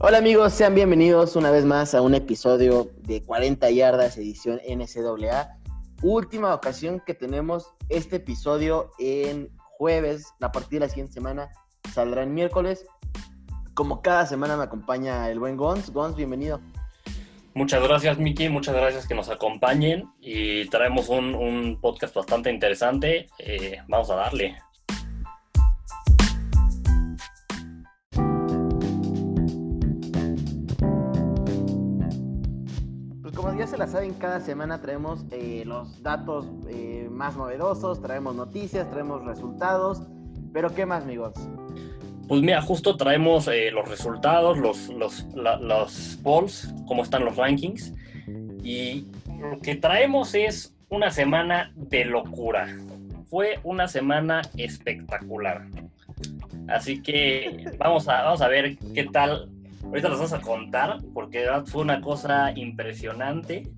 Hola amigos, sean bienvenidos una vez más a un episodio de 40 yardas edición NCAA. Última ocasión que tenemos este episodio en jueves, la partida de la siguiente semana saldrá el miércoles. Como cada semana me acompaña el buen Gons. Gons, bienvenido. Muchas gracias, Miki. Muchas gracias que nos acompañen y traemos un, podcast bastante interesante. Eh, vamos a darle. La saben, cada semana traemos eh, los datos eh, más novedosos, traemos noticias, traemos resultados. Pero ¿qué más, amigos? Pues mira, justo traemos eh, los resultados, los, los, los polls, cómo están los rankings. Y lo que traemos es una semana de locura. Fue una semana espectacular. Así que vamos a, vamos a ver qué tal. Ahorita les vamos a contar, porque fue una cosa impresionante.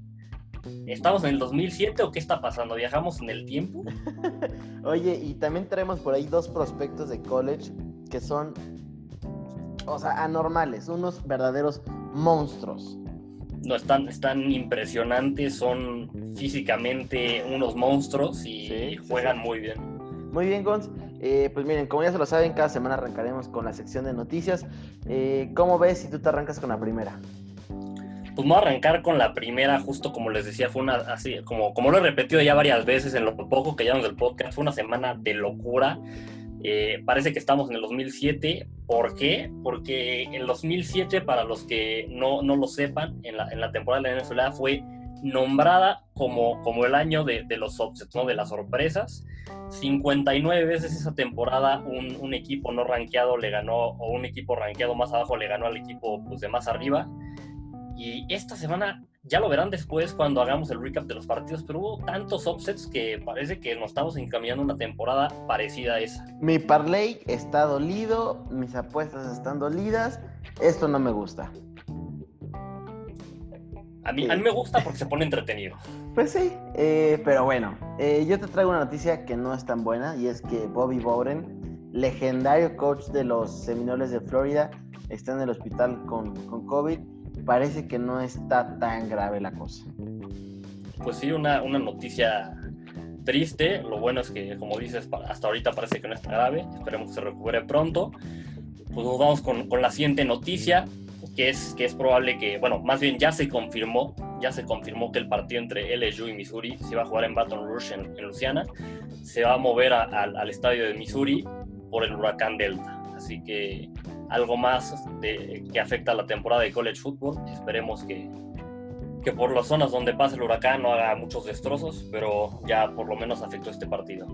¿Estamos en el 2007 o qué está pasando? ¿Viajamos en el tiempo? Oye, y también traemos por ahí dos prospectos de college que son, o sea, anormales, unos verdaderos monstruos. No, están, están impresionantes, son físicamente unos monstruos y juegan muy bien. Muy bien, Gons. Eh, pues miren, como ya se lo saben, cada semana arrancaremos con la sección de noticias. Eh, ¿Cómo ves si tú te arrancas con la primera? Pues vamos a arrancar con la primera, justo como les decía, fue una así, como, como lo he repetido ya varias veces en lo poco que llevamos del podcast, fue una semana de locura. Eh, parece que estamos en el 2007. ¿Por qué? Porque en el 2007, para los que no, no lo sepan, en la, en la, temporada de la NFL fue nombrada como, como el año de, de, los upsets, ¿no? de las sorpresas. 59 veces esa temporada un, equipo no rankeado le ganó, o un equipo rankeado más abajo le ganó al equipo pues, de más arriba. Y esta semana ya lo verán después cuando hagamos el recap de los partidos, pero hubo tantos offsets que parece que nos estamos encaminando una temporada parecida a esa. Mi parlay está dolido, mis apuestas están dolidas, esto no me gusta. A mí, a mí me gusta porque se pone entretenido. Pues sí, eh, pero bueno, eh, yo te traigo una noticia que no es tan buena y es que Bobby Bowden, legendario coach de los Seminoles de Florida, está en el hospital con, con COVID parece que no está tan grave la cosa. Pues sí, una, una noticia triste. Lo bueno es que, como dices, hasta ahorita parece que no está grave. Esperemos que se recupere pronto. Pues nos vamos con, con, la siguiente noticia, que es, que es probable que, bueno, más bien ya se confirmó, ya se confirmó que el partido entre LSU y Missouri se va a jugar en Baton Rouge, en, en Luisiana. Se va a mover a, a, al estadio de Missouri por el huracán Delta. Así que algo más de, que afecta a la temporada de college football. Esperemos que, que por las zonas donde pase el huracán no haga muchos destrozos, pero ya por lo menos afectó este partido.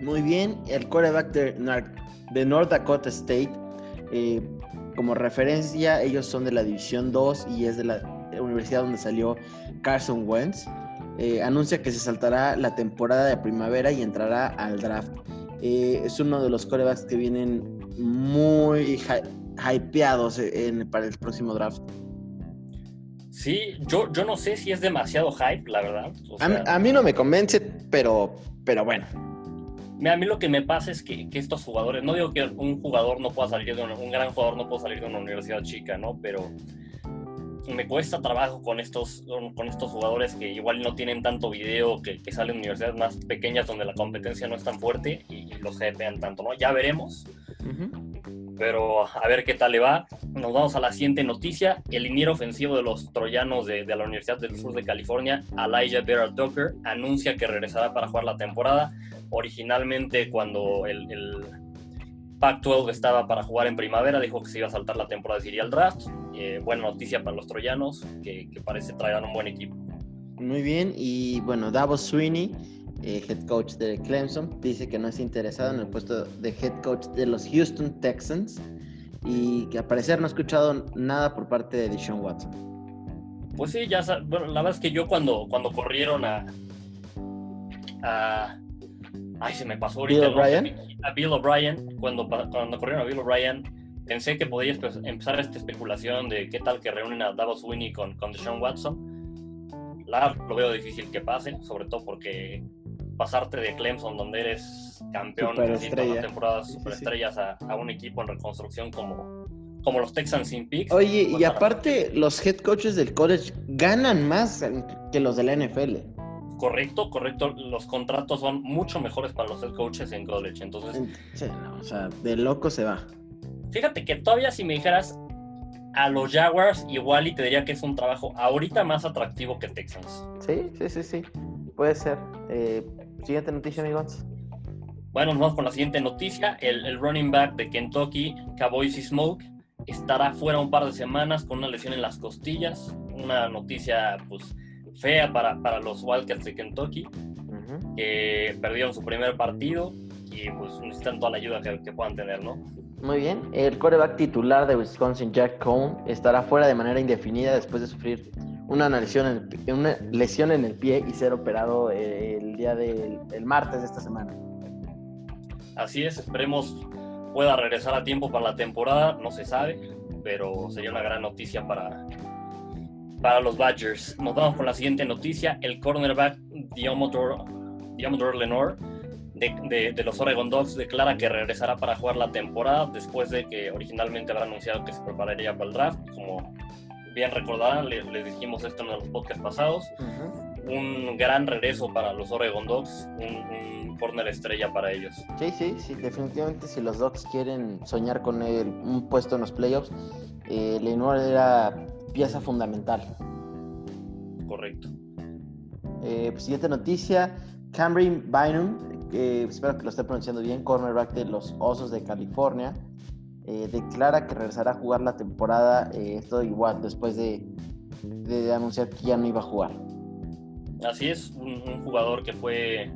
Muy bien, el quarterback de, de North Dakota State, eh, como referencia, ellos son de la División 2 y es de la universidad donde salió Carson Wentz. Eh, anuncia que se saltará la temporada de primavera y entrará al draft. Eh, es uno de los corebacks que vienen muy hypeados en, para el próximo draft. Sí, yo, yo no sé si es demasiado hype, la verdad. O sea, a, mí, a, mí, no me convence, pero, pero bueno. A mí lo que me pasa es que, que, estos jugadores, no digo que un jugador no pueda salir de una, un gran jugador no pueda salir de una universidad chica, ¿no? Pero me cuesta trabajo con estos, con estos jugadores que igual no tienen tanto video, que, que salen de universidades más pequeñas donde la competencia no es tan fuerte y, y los hypean tanto, ¿no? Ya veremos. Uh -huh. Pero a ver qué tal le va. Nos vamos a la siguiente noticia. El liniero ofensivo de los troyanos de, de la Universidad del Sur de California, Elijah Vera Tucker, anuncia que regresará para jugar la temporada. Originalmente, cuando el, el Pac-12 estaba para jugar en primavera, dijo que se iba a saltar la temporada y iría al draft. Eh, buena noticia para los troyanos, que, que parece traerán un buen equipo. Muy bien, y bueno, Davos Sweeney eh, head coach de Clemson, dice que no está interesado en el puesto de head coach de los Houston Texans y que al parecer no ha escuchado nada por parte de Deshaun Watson. Pues sí, ya bueno, la verdad es que yo cuando, cuando corrieron a, a ay se me pasó ahorita Bill O'Brien a Bill O'Brien cuando, cuando corrieron a Bill O'Brien pensé que podía empezar esta especulación de qué tal que reúnen a Davos Sweeney con, con Deshaun Watson. La lo veo difícil que pase sobre todo porque pasarte de Clemson, donde eres campeón de temporadas superestrellas, a, a, un equipo en reconstrucción como, como los Texans sin picks. Oye, y aparte, los head coaches del college ganan más que los de la NFL. Correcto, correcto. Los contratos son mucho mejores para los head coaches en college. Entonces, no, o sea, de loco se va. fíjate que todavía si me dijeras a los Jaguars, igual y te diría que es un trabajo ahorita más atractivo que Texans. Sí, sí, sí, sí. Puede ser. Eh, siguiente noticia, amigos. Bueno, nos vamos con la siguiente noticia. El, el running back de Kentucky, Cowboys y Smoke, estará fuera un par de semanas con una lesión en las costillas. Una noticia, pues, fea para, para los Wildcats de Kentucky, Ujú. que perdieron su primer partido y, pues, necesitan toda la ayuda que, que puedan tener, ¿no? Muy bien. El quarterback titular de Wisconsin, Jack Cohn, estará fuera de manera indefinida después de sufrir una lesión en el, pie y ser operado eh, el día del el martes de esta semana. Así es, esperemos pueda regresar a tiempo para la temporada, no se sabe, pero sería una gran noticia para, para los Badgers. Nos vamos con la siguiente noticia, el cornerback Diomodor, Diomodor Lenore de, los Oregon Ducks declara que regresará para jugar la temporada después de que originalmente habrá anunciado que se prepararía para el draft, como bien recordarán, le- les dijimos esto en los podcasts pasados, un gran regreso para los Oregon Ducks, un, un corner estrella para ellos. Sí, sí, sí, definitivamente si los Ducks quieren soñar con el- un puesto en los playoffs, eh, Lenoir era pieza fundamental. Correcto. Eh, pues, siguiente noticia, Cameron Bynum, espero que lo esté pronunciando bien, cornerback de los Osos de California, eh, declara que regresará a jugar la temporada, eh, esto igual después de, de anunciar que ya no iba a jugar. Así es, un, un jugador que fue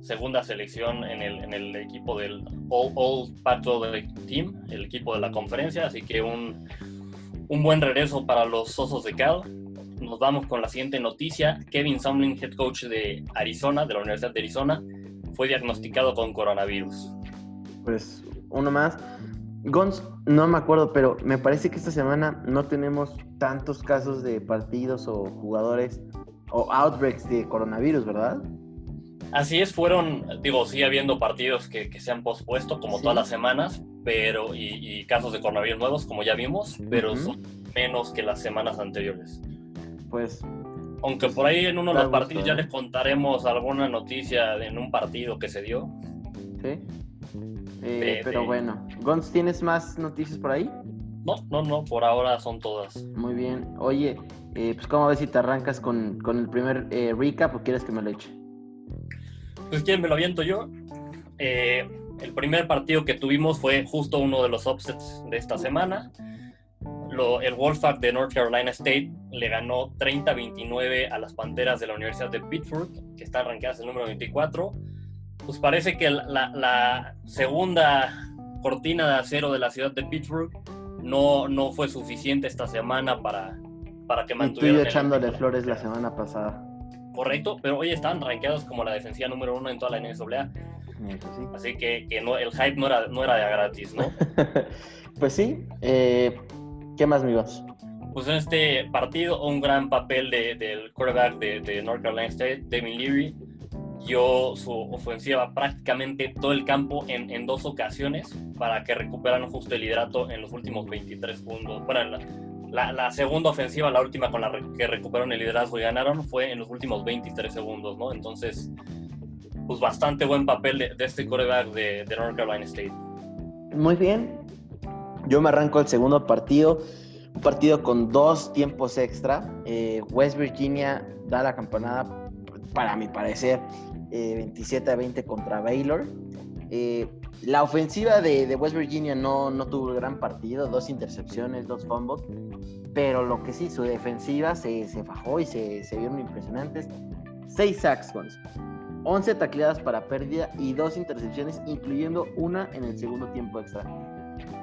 segunda selección en el, en el equipo del All, All Pac-12 Team, el equipo de la conferencia, así que un, un buen regreso para los Osos de Cal. Nos vamos con la siguiente noticia. Kevin Sumlin, head coach de Arizona, de la Universidad de Arizona, fue diagnosticado con coronavirus. Pues uno más. Gons, no me acuerdo, pero me parece que esta semana no tenemos tantos casos de partidos o jugadores o outbreaks de coronavirus, ¿verdad? Así es, fueron, digo, sigue habiendo partidos que, que se han pospuesto como Sí. todas las semanas, pero y, y casos de coronavirus nuevos, como ya vimos, pero son menos que las semanas anteriores. Pues Aunque por ahí en uno de los gusto, partidos ya les contaremos alguna noticia de- en un partido que se dio. Sí. Eh, De- pero de- bueno, Gons, ¿tienes más noticias por ahí? No, no, no, por ahora son todas. Muy bien. Oye, eh, pues ¿cómo ves si te arrancas con, con el primer eh, recap o quieres que me lo eche? Pues quién me lo aviento yo. Eh, el primer partido que tuvimos fue justo uno de los upsets de esta semana. Lo- el Wolfpack de North Carolina State le ganó 30-29 a las Panteras de la Universidad de Pittsburgh, que están rankeadas el número 24. Pues parece que la, segunda cortina de acero de la ciudad de Pittsburgh no, no fue suficiente esta semana para, para que mantuvieran el echándole flores la semana pasada. Correcto, pero hoy están rankeados como la defensiva número uno en toda la NCAA. Sí. Así que, que no, el hype no era, no era de gratis, ¿no? pues sí. eh, ¿Qué más, amigos? Pues en este partido, un gran papel de- del quarterback de, de North Carolina State, Devin Leary, dio su ofensiva prácticamente todo el campo en, en dos ocasiones para que recuperaran justo el liderato en los últimos 23 segundos. Bueno, la, segunda ofensiva, la última con la que recuperaron el liderazgo y ganaron, fue en los últimos 23 segundos, ¿no? Entonces, pues bastante buen papel de, este de, de North Carolina State. Muy bien. Yo me arranco el segundo partido. Un partido con dos tiempos extra. Eh, West Virginia da la campanada, para mi parecer, eh, 27 a 20 contra Baylor. Eh, la ofensiva de, West Virginia no, no tuvo gran partido, dos intercepciones, dos fumbles. Pero lo que sí, su defensiva se, se fajó y se, se vieron impresionantes. Seis sacks, Gons. 11 tacleadas para pérdida y dos intercepciones, incluyendo una en el segundo tiempo extra.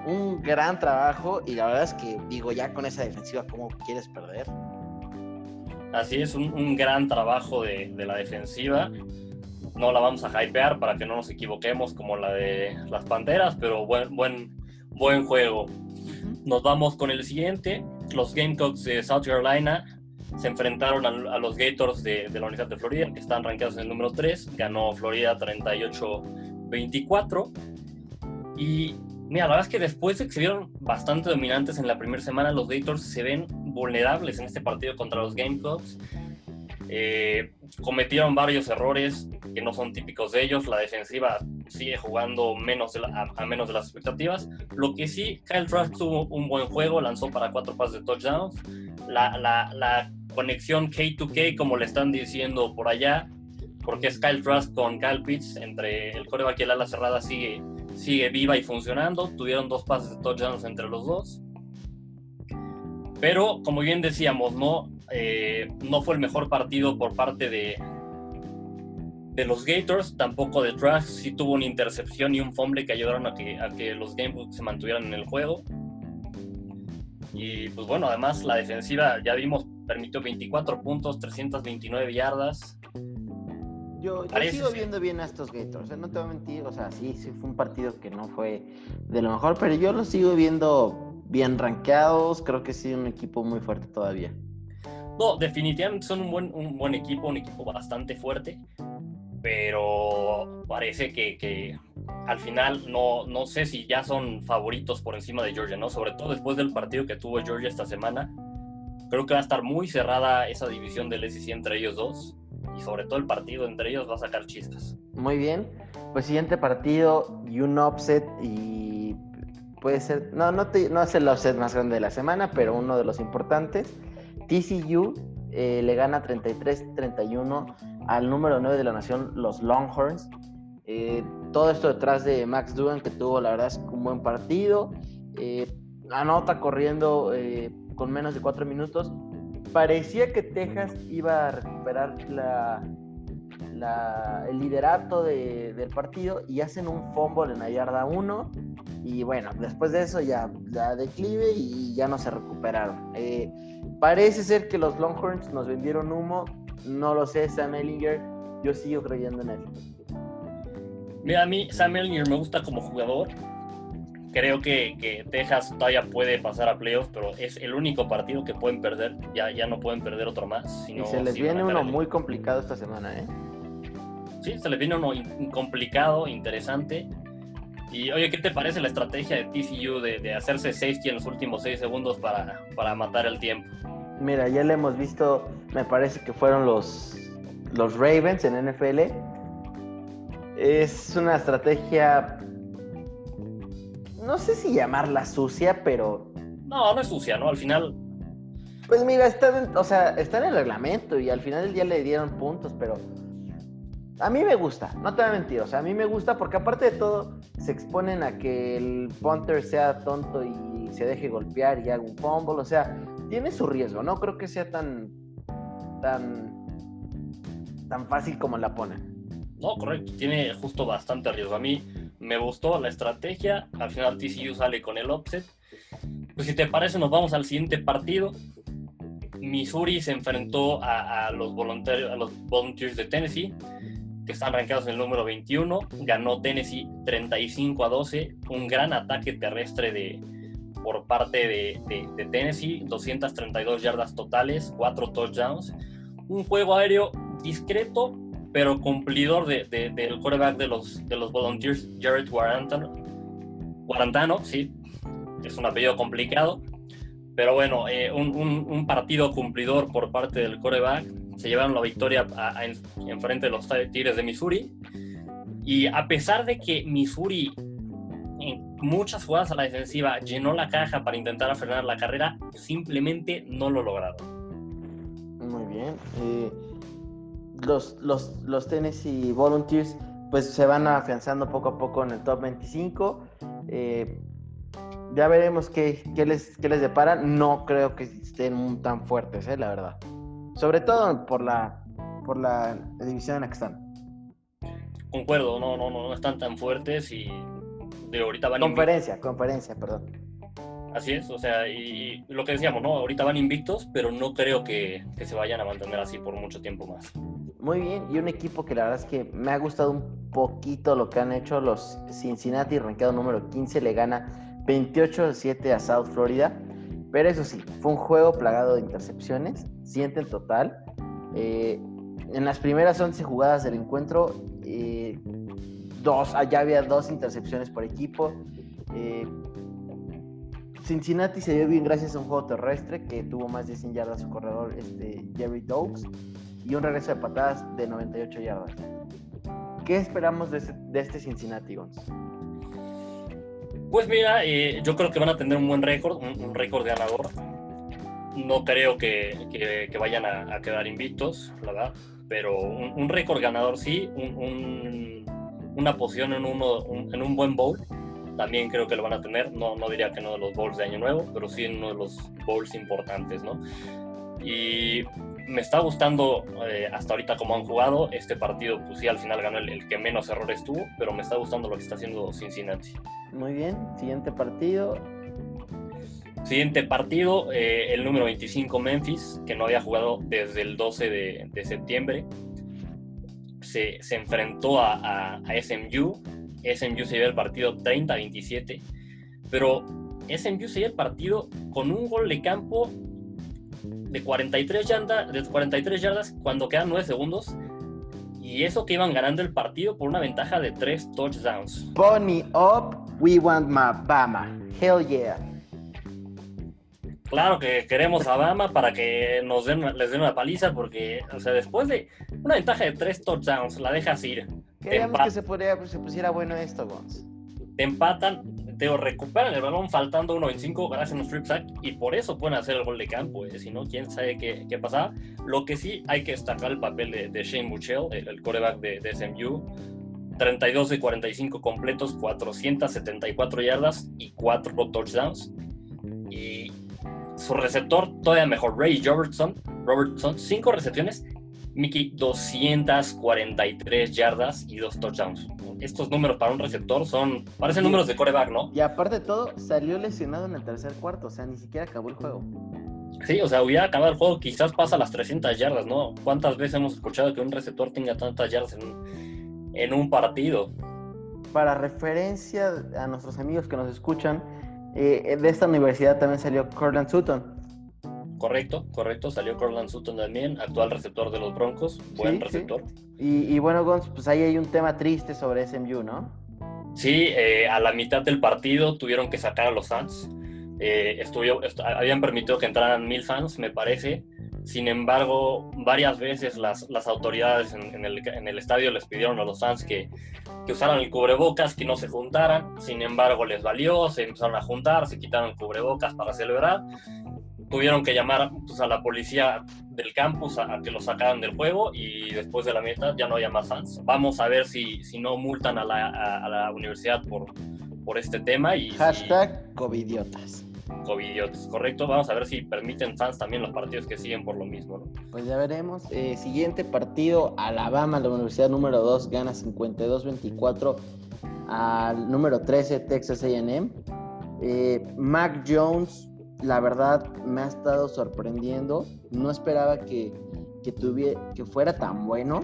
Un gran trabajo y la verdad es que digo ya con esa defensiva, ¿cómo quieres perder? Así es, un, un gran trabajo de, de la defensiva. No la vamos a hypear para que no nos equivoquemos como la de las Panteras, pero buen, buen, buen juego. Nos vamos con el siguiente. Los Gamecocks de South Carolina se enfrentaron a, a los Gators de, de la Universidad de Florida, que están rankeados en el número 3. Ganó Florida 38-24. Y Mira, la verdad es que después de que se vieron bastante dominantes en la primera semana, los Gators se ven vulnerables en este partido contra los Gamecocks. Eh, cometieron varios errores que no son típicos de ellos. La defensiva sigue jugando menos a, menos de las expectativas. Lo que sí, Kyle Trask tuvo un buen juego, lanzó para cuatro pases de touchdowns. La, la, la conexión K2K, como le están diciendo por allá, porque es Kyle Trask con Kyle Pitts entre el coreback y el ala cerrada, sigue sigue viva y funcionando. Tuvieron dos pases de touchdowns entre los dos. Pero, como bien decíamos, no, eh, no fue el mejor partido por parte de, de los Gators, tampoco de Trash. Sí tuvo una intercepción y un fumble que ayudaron a que, a que los Gamebooks se mantuvieran en el juego. Y pues bueno, además la defensiva, ya vimos, permitió 24 puntos, 329 yardas. Yo, sigo viendo bien a estos Gators, ¿eh? no te voy a mentir, o sea, sí, sí fue un partido que no fue de lo mejor, pero yo los sigo viendo bien rankeados, creo que sí, un equipo muy fuerte todavía. No, definitivamente son un buen, un buen equipo, un equipo bastante fuerte, pero parece que, que al final no, no sé si ya son favoritos por encima de Georgia, ¿no? Sobre todo después del partido que tuvo Georgia esta semana. Creo que va a estar muy cerrada esa división del SEC entre ellos dos y sobre todo el partido entre ellos va a sacar chispas. Muy bien, pues siguiente partido y un offset y puede ser, no, no, no es el offset más grande de la semana, pero uno de los importantes. TCU eh, le gana 33-31 al número 9 de la nación, los Longhorns. Eh, todo esto detrás de Max Dugan, que tuvo la verdad un buen partido. Eh, anota corriendo con menos de 4 minutos parecía que Texas iba a recuperar la, el liderato del partido y hacen un fumble en la yarda 1 y bueno, después de eso ya, ya declive y ya no se recuperaron. Eh, parece ser que los Longhorns nos vendieron humo, no lo sé, Sam Ellinger, yo sigo creyendo en él. Mira, a mí Sam Ellinger me gusta como jugador, creo que, Texas todavía puede pasar a playoffs, pero es el único partido que pueden perder. Ya, ya no pueden perder otro más. y se les viene uno muy complicado esta semana, ¿eh? Sí, se les viene uno complicado, interesante. Y oye, ¿qué te parece la estrategia de TCU de, hacerse safety en los últimos seis segundos para, para matar el tiempo? Mira, ya le hemos visto, me parece que fueron los, los Ravens en NFL. Es una estrategia no sé si llamarla sucia, pero... No, no es sucia, ¿no? Al final... Pues mira, está en, o sea, está en el reglamento y al final del día le dieron puntos, pero a mí me gusta, no te voy a mentir, o sea, a mí me gusta porque aparte de todo se exponen a que el punter sea tonto y se deje golpear y haga un fumble, o sea, tiene su riesgo, no creo que sea tan tan tan fácil como la ponen. No, correcto, tiene justo bastante riesgo. A mí me gustó la estrategia. Al final TCU sale con el offset. Pues si te parece, nos vamos al siguiente partido. Missouri se enfrentó a, los, voluntarios, a los Volunteers de Tennessee, que están rankeados en el número 21. Ganó Tennessee 35 a 12. Un gran ataque terrestre de, por parte de, de Tennessee. 232 yardas totales, 4 touchdowns. Un juego aéreo discreto, pero cumplidor de, del quarterback de los, de los Volunteers, Jared Guarantano. Guarantano, sí, es un apellido complicado. Pero bueno, eh, un, partido cumplidor por parte del quarterback. Se llevaron la victoria en, frente de los Tigres de Missouri. Y a pesar de que Missouri en muchas jugadas a la defensiva llenó la caja para intentar frenar la carrera, simplemente no lo lograron. Muy bien. Los, los, los Tennessee Volunteers pues se van afianzando poco a poco en el top 25. Eh, ya veremos qué, qué, les, qué les depara. No creo que estén tan fuertes, eh, la verdad. Sobre todo por la, por la división en la que están. Concuerdo, no, no, no, no están tan fuertes y de ahorita van Conferencia, conferencia, perdón. Así es, o sea, y, lo que decíamos, ¿no? Ahorita van invictos, pero no creo que, que se vayan a mantener así por mucho tiempo más. Muy bien, y un equipo que la verdad es que me ha gustado un poquito lo que han hecho los Cincinnati, ranqueado número 15, le gana 28-7 a South Florida. Pero eso sí, fue un juego plagado de intercepciones, 7 en total. Eh, en las primeras 11 jugadas del encuentro, eh, dos, allá había dos intercepciones por equipo. Eh, Cincinnati se dio bien gracias a un juego terrestre que tuvo más de 100 yardas su corredor este, Jerry Dogs y un regreso de patadas de 98 yardas. ¿Qué esperamos de este, de este Cincinnati, Gons? Pues mira, eh, yo creo que van a tener un buen récord, un, un récord ganador. No creo que, que, vayan a, quedar invictos, verdad, pero un, récord ganador sí, un, una posición en, uno, en un buen bowl también creo que lo van a tener. No, no diría que uno de los bowls de Año Nuevo, pero sí en uno de los bowls importantes, ¿no? Y me está gustando eh, hasta ahorita cómo han jugado. Este partido, pues sí, al final ganó el, el, que menos errores tuvo, pero me está gustando lo que está haciendo Cincinnati. Muy bien, siguiente partido. Siguiente partido, eh, el número 25 Memphis, que no había jugado desde el 12 de, de septiembre. Se, se enfrentó a, a, a SMU SMU se lleva el partido 30-27, pero SMU se lleva el partido con un gol de campo de 43, yardas, de 43 yardas cuando quedan 9 segundos. Y eso que iban ganando el partido por una ventaja de 3 touchdowns. Pony up, we want Bama. Hell yeah. Claro que queremos a Bama para que nos den, les den una paliza porque, o sea, después de una ventaja de 3 touchdowns, la dejas ir. Queríamos que se, pusiera bueno esto, Gons. Te empatan, te recuperan el balón faltando 1.25 gracias a un strip sack y por eso pueden hacer el gol de campo. Eh. Si no, quién sabe qué, qué pasaba. Lo que sí hay que destacar el papel de, de Shane Buchel, el, el coreback de, de, SMU. 32 de 45 completos, 474 yardas y 4 touchdowns. Y su receptor todavía mejor, Ray Robertson, Robertson 5 recepciones, Mickey 243 yardas y 2 touchdowns. Estos números para un receptor son, parecen sí. números de coreback, ¿no? Y aparte de todo, salió lesionado en el tercer cuarto, o sea, ni siquiera acabó el juego. Sí, o sea, hubiera acabado el juego, quizás pasa las 300 yardas, ¿no? ¿Cuántas veces hemos escuchado que un receptor tenga tantas yardas en, en un partido? Para referencia a nuestros amigos que nos escuchan, eh, de esta universidad también salió Cortland Sutton. Correcto, correcto. Salió Cortland Sutton también, actual receptor de los Broncos. Buen sí, receptor. Sí. Y, y, bueno, Gonz, pues ahí hay un tema triste sobre SMU, ¿no? Sí, eh, a la mitad del partido tuvieron que sacar a los fans. Eh, estuvo, est habían permitido que entraran mil fans, me parece. Sin embargo, varias veces las, las autoridades en, en, el, en, el, estadio les pidieron a los fans que, que, usaran el cubrebocas, que no se juntaran. Sin embargo, les valió, se empezaron a juntar, se quitaron el cubrebocas para celebrar. Tuvieron que llamar pues, a la policía del campus a, a, que lo sacaran del juego y después de la meta ya no había más fans. Vamos a ver si, si no multan a la, a, a la universidad por, por este tema. Y, Hashtag covidiotas. Covidiotas, correcto. Vamos a ver si permiten fans también los partidos que siguen por lo mismo. ¿no? Pues ya veremos. Eh, siguiente partido, Alabama, la universidad número 2, gana 52-24 al número 13, Texas AM. Eh, Mac Jones, la verdad, me ha estado sorprendiendo. No esperaba que, que, tuviera, que fuera tan bueno.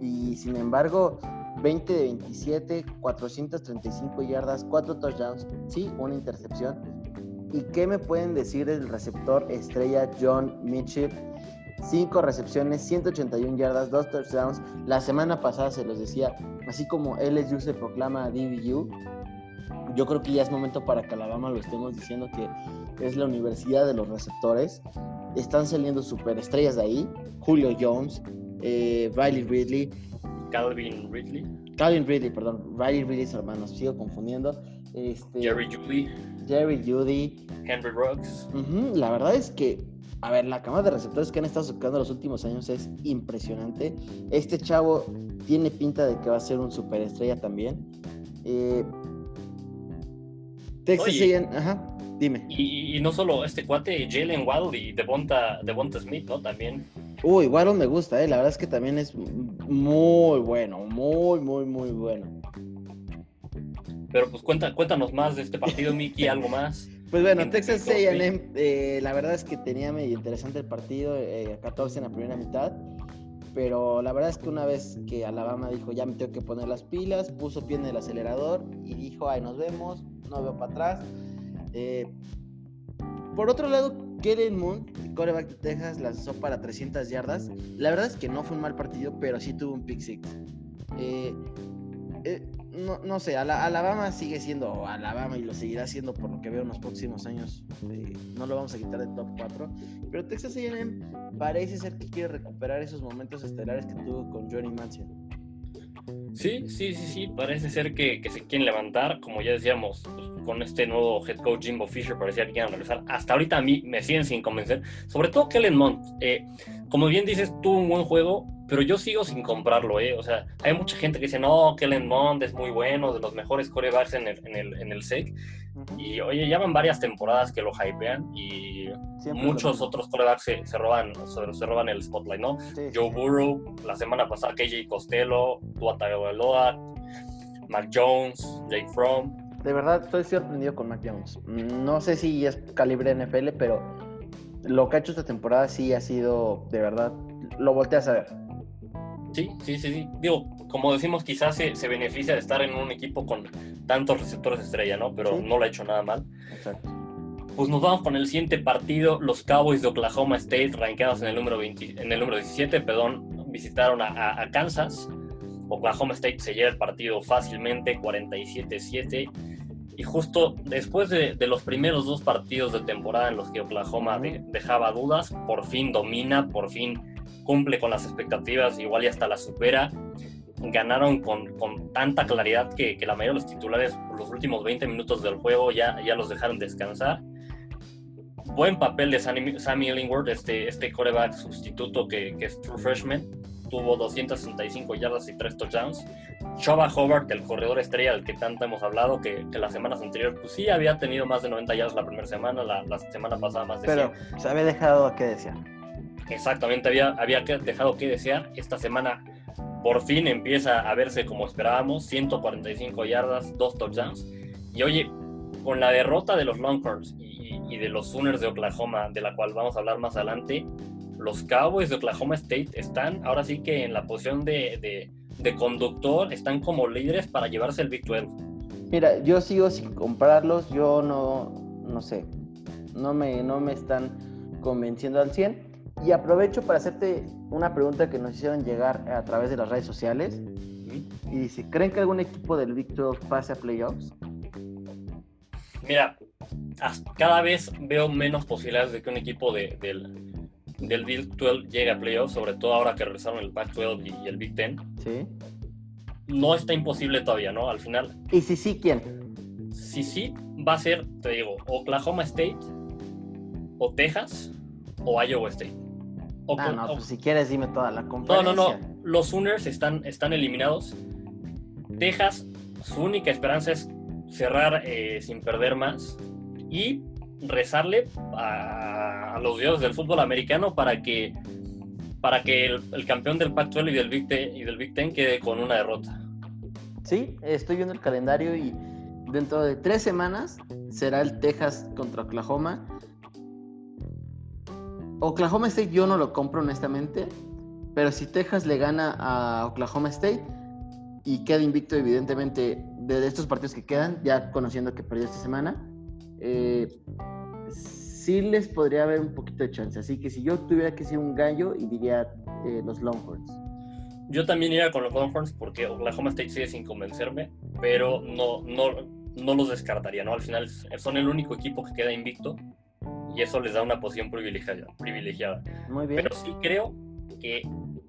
Y sin embargo, 20 de 27, 435 yardas, 4 touchdowns, sí, una intercepción ¿Y qué me pueden decir del receptor estrella John Mitchell? Cinco recepciones, 181 yardas, dos touchdowns. La semana pasada se los decía, así como LSU se proclama DBU, yo creo que ya es momento para que Alabama lo estemos diciendo que es la universidad de los receptores. Están saliendo superestrellas de ahí. Julio Jones, eh, Riley Ridley. Calvin Ridley. Calvin Ridley, perdón. Riley Ridley, hermanos, sigo confundiendo. Este, Jerry Judy. Jerry Judy. Henry Ruggs. Uh -huh. La verdad es que, a ver, la cama de receptores que han estado sacando los últimos años es impresionante. Este chavo tiene pinta de que va a ser un superestrella también. Eh, Texas Oye, ajá, dime. Y, y, no solo este cuate, Jalen Waddle y Devonta, Devonta Smith, ¿no? También. Uy, Waddle me gusta, ¿eh? La verdad es que también es muy bueno, muy, muy, muy bueno. Pero pues cuenta, cuéntanos más de este partido, Miki, algo más. Pues bueno, Texas A&M, eh, la verdad es que tenía medio interesante el partido, eh, 14 en la primera mitad, pero la verdad es que una vez que Alabama dijo, ya me tengo que poner las pilas, puso pie en el acelerador y dijo, ay, nos vemos, no veo para atrás. Eh, por otro lado, Kellen Moon, coreback de Texas, lanzó para 300 yardas. La verdad es que no fue un mal partido, pero sí tuvo un pick six. Eh, no, no sé, Alabama sigue siendo Alabama y lo seguirá siendo por lo que veo en los próximos años. Eh, no lo vamos a quitar del top 4. Pero Texas AM parece ser que quiere recuperar esos momentos estelares que tuvo con Johnny Mansion. Sí, sí, sí, sí, parece ser que, se quieren levantar, como ya decíamos, pues, con este nuevo head coach Jimbo Fisher, parecía que quieren regresar. Hasta ahorita a mí me siguen sin convencer, sobre todo Kellen Mond. Eh, como bien dices, tuvo un buen juego, pero yo sigo sin comprarlo, ¿eh? O sea, hay mucha gente que dice, no, Kellen Mond es muy bueno, de los mejores corebacks en el, en el, en el SEC. Y oye, ya van varias temporadas que lo hypean y muchos otros corebacks se, se, roban, se, roban el spotlight, ¿no? Joe Burrow, la semana pasada KJ Costello, Tua Tagovailoa, Mac Jones, Jake Fromm. De verdad, estoy sorprendido con Mac Jones. No sé si es calibre NFL, pero lo que ha hecho esta temporada sí ha sido, de verdad, lo volteas a ver. Sí, sí, sí, sí. Digo, como decimos, quizás se, se, beneficia de estar en un equipo con tantos receptores estrella, ¿no? Pero no lo ha hecho nada mal. Exacto. Pues nos vamos con el siguiente partido. Los Cowboys de Oklahoma State, rankeados en el número, 20, en el número 17, perdón, visitaron a, a, Kansas. Oklahoma State se lleva el partido fácilmente, 47-7. Y justo después de, de, los primeros dos partidos de temporada en los que Oklahoma dejaba dudas, por fin domina, por fin cumple con las expectativas, igual y hasta la supera. Ganaron con, con tanta claridad que, que, la mayoría de los titulares por los últimos 20 minutos del juego ya, ya los dejaron descansar. Buen papel de Sammy Illingworth, este, este coreback sustituto que, que es true freshman. Tuvo 265 yardas y 3 touchdowns. Choba Hobart, el corredor estrella del que tanto hemos hablado, que, que las semanas anteriores, pues sí había tenido más de 90 yardas la primera semana, la, la semana pasada más de Pero se había dejado a qué decir exactamente había, había dejado que desear. Esta semana por fin empieza a verse como esperábamos, 145 yardas, dos touchdowns. Y oye, con la derrota de los Longhorns y, de los Sooners de Oklahoma, de la cual vamos a hablar más adelante, los Cowboys de Oklahoma State están ahora sí que en la posición de, de, de conductor, están como líderes para llevarse el Big 12. Mira, yo sigo sin comprarlos, yo no, no sé, no me, no me están convenciendo al 100. Y aprovecho para hacerte una pregunta que nos hicieron llegar a través de las redes sociales. Y dice, ¿creen que algún equipo del Big 12 pase a playoffs? Mira, cada vez veo menos posibilidades de que un equipo de, del, del Big 12 llegue a playoffs, sobre todo ahora que regresaron el Pac-12 y, el Big 10. Sí. No está imposible todavía, ¿no? Al final. ¿Y si sí, quién? Si sí, va a ser, te digo, Oklahoma State, o Texas, o Iowa State. Ah, no, pues si quieres dime toda la conferencia. No, no, no. Los Sooners están, están eliminados. Texas, su única esperanza es cerrar eh, sin perder más y rezarle a, los dioses del fútbol americano para que, para que el, campeón del Pac-12 y del, Big Ten, y del Big Ten quede con una derrota. Sí, estoy viendo el calendario y dentro de tres semanas será el Texas contra Oklahoma Oklahoma State yo no lo compro honestamente, pero si Texas le gana a Oklahoma State y queda invicto evidentemente de estos partidos que quedan, ya conociendo que perdió esta semana, eh, sí les podría haber un poquito de chance. Así que si yo tuviera que ser un gallo, y diría eh, los Longhorns. Yo también iría con los Longhorns porque Oklahoma State sigue sin convencerme, pero no, no, no los descartaría, ¿no? Al final son el único equipo que queda invicto y eso les da una posición privilegiada. privilegiada. Muy bien. Pero sí creo que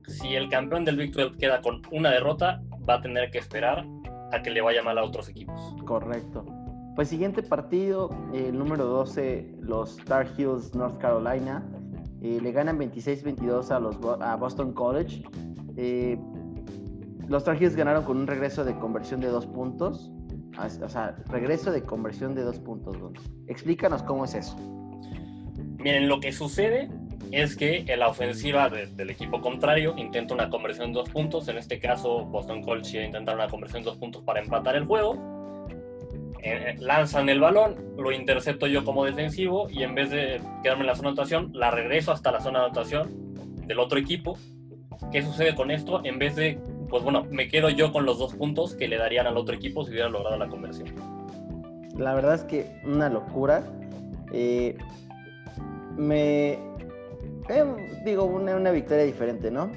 si el campeón del Big 12 queda con una derrota, va a tener que esperar a que le vaya mal a otros equipos. Correcto. Pues siguiente partido, el número 12, los Star Heels North Carolina. Eh, le ganan 26-22 a, los, a Boston College. Eh, los Star Heels ganaron con un regreso de conversión de dos puntos. O sea, regreso de conversión de dos puntos. Explícanos cómo es eso. Miren, lo que sucede es que en la ofensiva del equipo contrario intenta una conversión de dos puntos. En este caso, Boston College iba a intentar una conversión de dos puntos para empatar el juego. Eh, lanzan el balón, lo intercepto yo como defensivo y en vez de quedarme en la zona de anotación, la regreso hasta la zona de anotación del otro equipo. ¿Qué sucede con esto? En vez de, pues bueno, me quedo yo con los dos puntos que le darían al otro equipo si hubiera logrado la conversión. La verdad es que una locura. Eh, me. Eh, digo, una, victoria diferente, ¿no?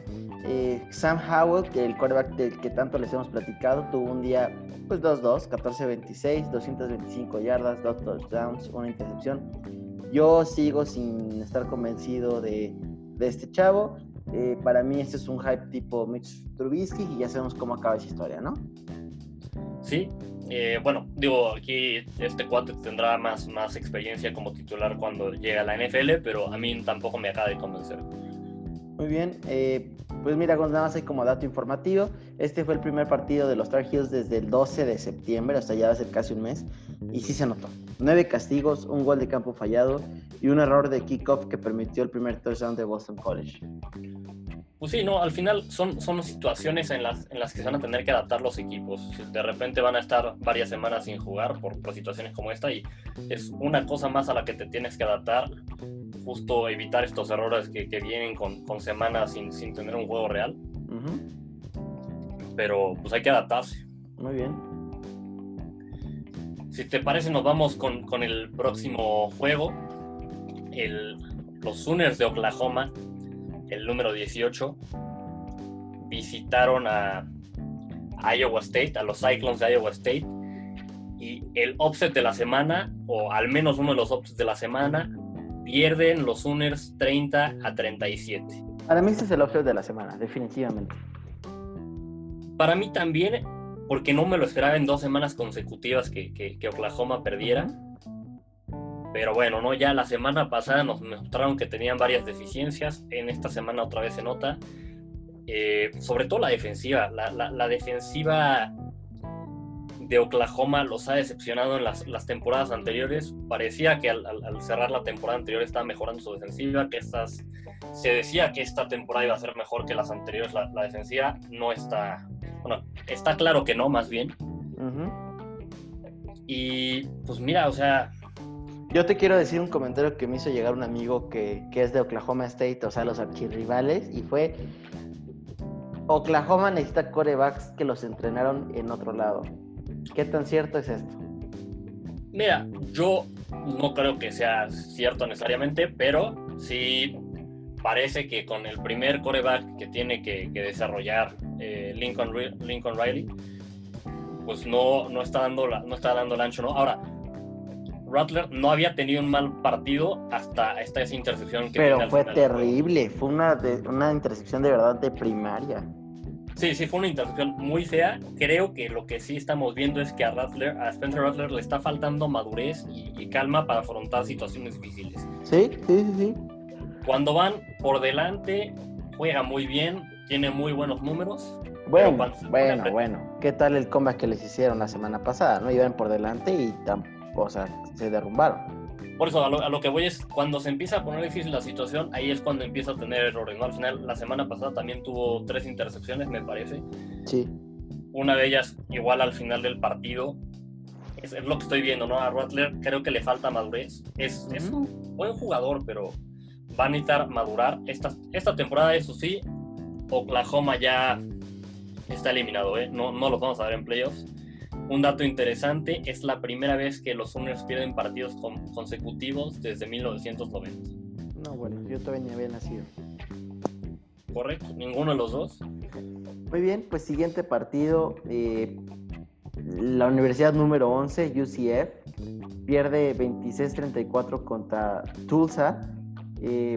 Eh, Sam Howell, el quarterback del que tanto les hemos platicado, tuvo un día pues 2-2, 14-26, 225 yardas, dos touchdowns, una intercepción. Yo sigo sin estar convencido de, de este chavo. Eh, para mí este es un hype tipo Mitch Trubisky y ya sabemos cómo acaba esa historia, ¿no? Sí, eh, bueno, digo, aquí este cuate tendrá más, más experiencia como titular cuando llega a la NFL, pero a mí tampoco me acaba de convencer. Muy bien, eh, pues mira, nada más hay como dato informativo. Este fue el primer partido de los Tar Heels desde el 12 de septiembre, hasta ya hace casi un mes, y sí se notó. Nueve castigos, un gol de campo fallado y un error de kickoff que permitió el primer touchdown de Boston College. Pues sí, no, al final son, son situaciones en las, en las que se van a tener que adaptar los equipos. De repente van a estar varias semanas sin jugar por, situaciones como esta y es una cosa más a la que te tienes que adaptar, justo evitar estos errores que, vienen con, semanas sin, sin, tener un juego real. Pero pues hay que adaptarse. Muy bien. Si te parece, nos vamos con, el próximo juego. los Sooners de Oklahoma el número 18, visitaron a Iowa State, a los Cyclones de Iowa State, y el offset de la semana, o al menos uno de los offsets de la semana, pierden los Sooners 30 a 37. Para mí este es el offset de la semana, definitivamente. Para mí también, porque no me lo esperaba en dos semanas consecutivas que, que Oklahoma perdiera. Pero bueno, ¿no? ya la semana pasada nos mostraron que tenían varias deficiencias. En esta semana otra vez se nota. Eh, sobre todo la defensiva. La, defensiva de Oklahoma los ha decepcionado en las, temporadas anteriores. Parecía que al, cerrar la temporada anterior estaba mejorando su defensiva, que estas, se decía que esta temporada iba a ser mejor que las anteriores. La, defensiva no está, bueno, está claro que no, más bien. Y pues mira, o sea, yo te quiero decir un comentario que me hizo llegar un amigo que, es de Oklahoma State, o sea, los archirrivales, y fue, Oklahoma necesita corebacks que los entrenaron en otro lado. ¿Qué tan cierto es esto? Mira, yo no creo que sea cierto necesariamente, pero sí parece que con el primer coreback que tiene que, desarrollar eh, Lincoln, Lincoln Riley, pues no, no, está dando no está dando el ancho, ¿no? Ahora, Rattler no había tenido un mal partido hasta esta intercepción que Pero fue terrible, fue una, una intercepción de verdad de primaria. Sí, sí, fue una intercepción muy fea. Creo que lo que sí estamos viendo es que a Rattler, a Spencer Rattler le está faltando madurez y, calma para afrontar situaciones difíciles. Sí, sí, sí, sí. Cuando van por delante, juega muy bien, tiene muy buenos números. Bueno, bueno, bueno. ¿Qué tal el comeback que les hicieron la semana pasada? ¿No? Iban por delante y tampoco o sea, se derrumbaron. Por eso, a lo, que voy es, cuando se empieza a poner difícil la situación, ahí es cuando empieza a tener errores, ¿no? Al final, la semana pasada también tuvo tres intercepciones, me parece. Sí. Una de ellas, igual al final del partido, es, lo que estoy viendo, ¿no? A Rattler creo que le falta madurez. Es, es un buen jugador, pero va a necesitar madurar. Esta, esta temporada, eso sí, Oklahoma ya está eliminado, ¿eh? No, no lo vamos a ver en playoffs. Un dato interesante, es la primera vez que los Sooners pierden partidos consecutivos desde 1990. No, bueno, yo todavía ni había nacido. Correcto, ninguno de los dos. Muy bien, pues siguiente partido. Eh, la universidad número 11, UCF, pierde 26-34 contra Tulsa. Eh,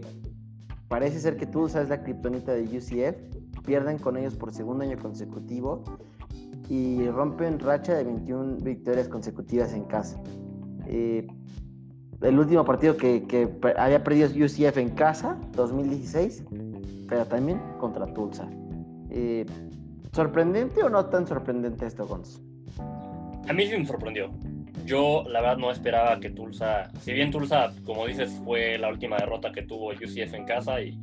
parece ser que Tulsa es la criptonita de UCF. Pierden con ellos por segundo año consecutivo y rompen racha de 21 victorias consecutivas en casa. Eh, el último partido que, había perdido UCF en casa, 2016, pero también contra Tulsa. Eh, ¿Sorprendente o no tan sorprendente esto, Gonz? A mí sí me sorprendió. Yo, la verdad, no esperaba que Tulsa, si bien Tulsa, como dices, fue la última derrota que tuvo UCF en casa y,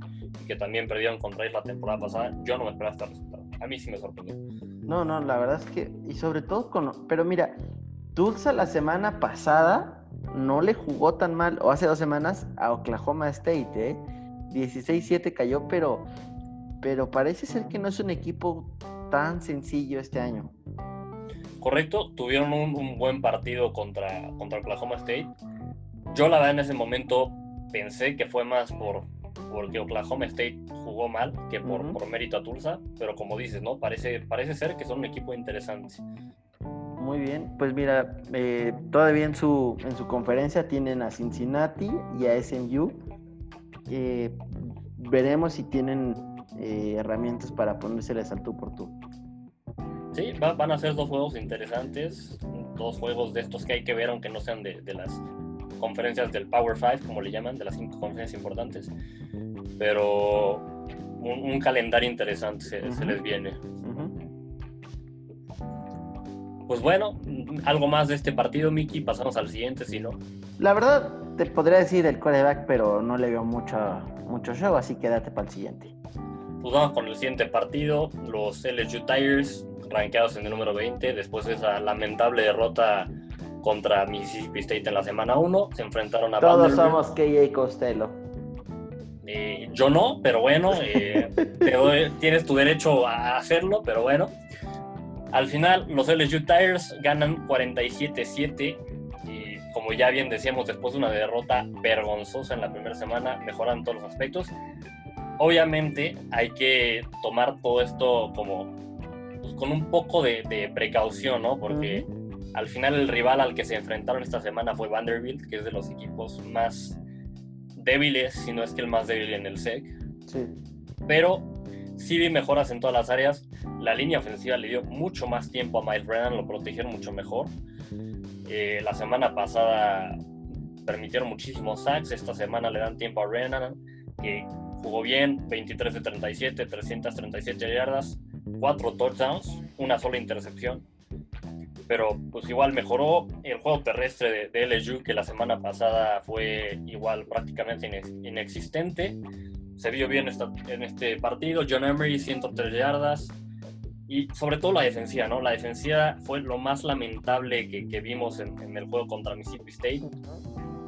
que también perdieron contra ellos la temporada pasada, yo no me esperaba este resultado. A mí sí me sorprendió. No, no, la verdad es que, y sobre todo con, pero mira, Tulsa la semana pasada no le jugó tan mal, o hace dos semanas, a Oklahoma State, ¿eh? 16-7 cayó, pero, pero parece ser que no es un equipo tan sencillo este año. Correcto, tuvieron un, buen partido contra, contra Oklahoma State. Yo la verdad en ese momento pensé que fue más por porque Oklahoma State jugó mal que por, por mérito a Tulsa, pero como dices, ¿no? Parece, parece ser que son un equipo interesante. Muy bien, pues mira, eh, todavía en su, en su conferencia tienen a Cincinnati y a SMU. Eh, veremos si tienen eh, herramientas para ponérseles al tú por tú. Sí, van a ser dos juegos interesantes, dos juegos de estos que hay que ver, aunque no sean de, de las conferencias del Power Five, como le llaman, de las cinco conferencias importantes. Pero un, calendario interesante se, les viene. Pues bueno, algo más de este partido, Miki. Pasamos al siguiente, si no. La verdad, te podría decir el quarterback, pero no le veo mucho, mucho show, así que date para el siguiente. Pues vamos con el siguiente partido. Los LSU Tigers, rankeados en el número 20, después de esa lamentable derrota contra Mississippi State en la semana 1. Se enfrentaron a Todos somos KJ Costello. Eh, yo no, pero bueno, eh, tienes tu derecho a hacerlo, pero bueno. Al final, los LSU Tigers ganan 47-7 y como ya bien decíamos, después de una derrota vergonzosa en la primera semana, mejoran todos los aspectos. Obviamente hay que tomar todo esto como pues, con un poco de, precaución, ¿no? Porque al final el rival al que se enfrentaron esta semana fue Vanderbilt, que es de los equipos más débiles, si no es que el más débil en el SEC. Sí. Pero sí vi mejoras en todas las áreas. La línea ofensiva le dio mucho más tiempo a Miles Brennan, lo protegieron mucho mejor. Eh, la semana pasada permitieron muchísimos sacks, esta semana le dan tiempo a Brennan, que jugó bien, 23 de 37, 337 yardas, 4 touchdowns, una sola intercepción pero pues igual mejoró el juego terrestre de, LSU que la semana pasada fue igual prácticamente inexistente. Se vio bien en este partido. John Emery 103 yardas y sobre todo la defensiva, ¿no? La defensiva fue lo más lamentable que, vimos en, el juego contra Mississippi State.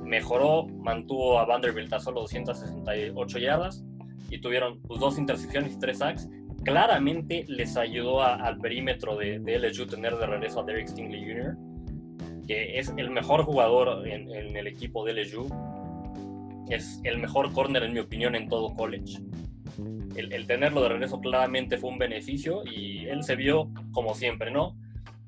Mejoró, mantuvo a Vanderbilt a solo 268 yardas y tuvieron pues, dos intercepciones y tres sacks claramente les ayudó al perímetro de, LSU tener de regreso a Derek Stingley Jr., que es el mejor jugador en, el equipo de LSU. Es el mejor corner, en mi opinión, en todo college. El, tenerlo de regreso claramente fue un beneficio y él se vio como siempre, ¿no?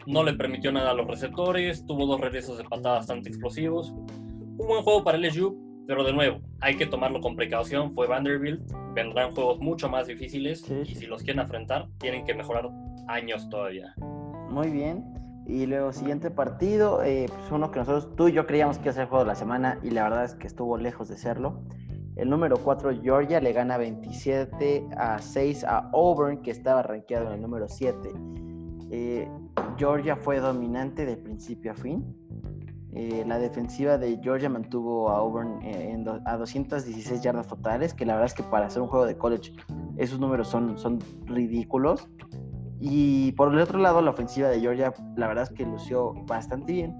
No le permitió nada a los receptores, tuvo dos regresos de patada bastante explosivos. Un buen juego para LSU, pero de nuevo, hay que tomarlo con precaución. Fue Vanderbilt, vendrán juegos mucho más difíciles y si los quieren afrontar, tienen que mejorar años todavía. Muy bien. Y luego, siguiente partido, eh, pues uno que nosotros, tú y yo creíamos que iba a ser el juego de la semana y la verdad es que estuvo lejos de serlo. El número 4, Georgia, le gana 27 a 6 a Auburn, que estaba rankeado en el número 7. Eh, Georgia fue dominante de principio a fin. Eh, la defensiva de Georgia mantuvo a Auburn eh, a 216 yardas totales, que la verdad es que para hacer un juego de college esos números son, son ridículos. Y por el otro lado, la ofensiva de Georgia, la verdad es que lució bastante bien,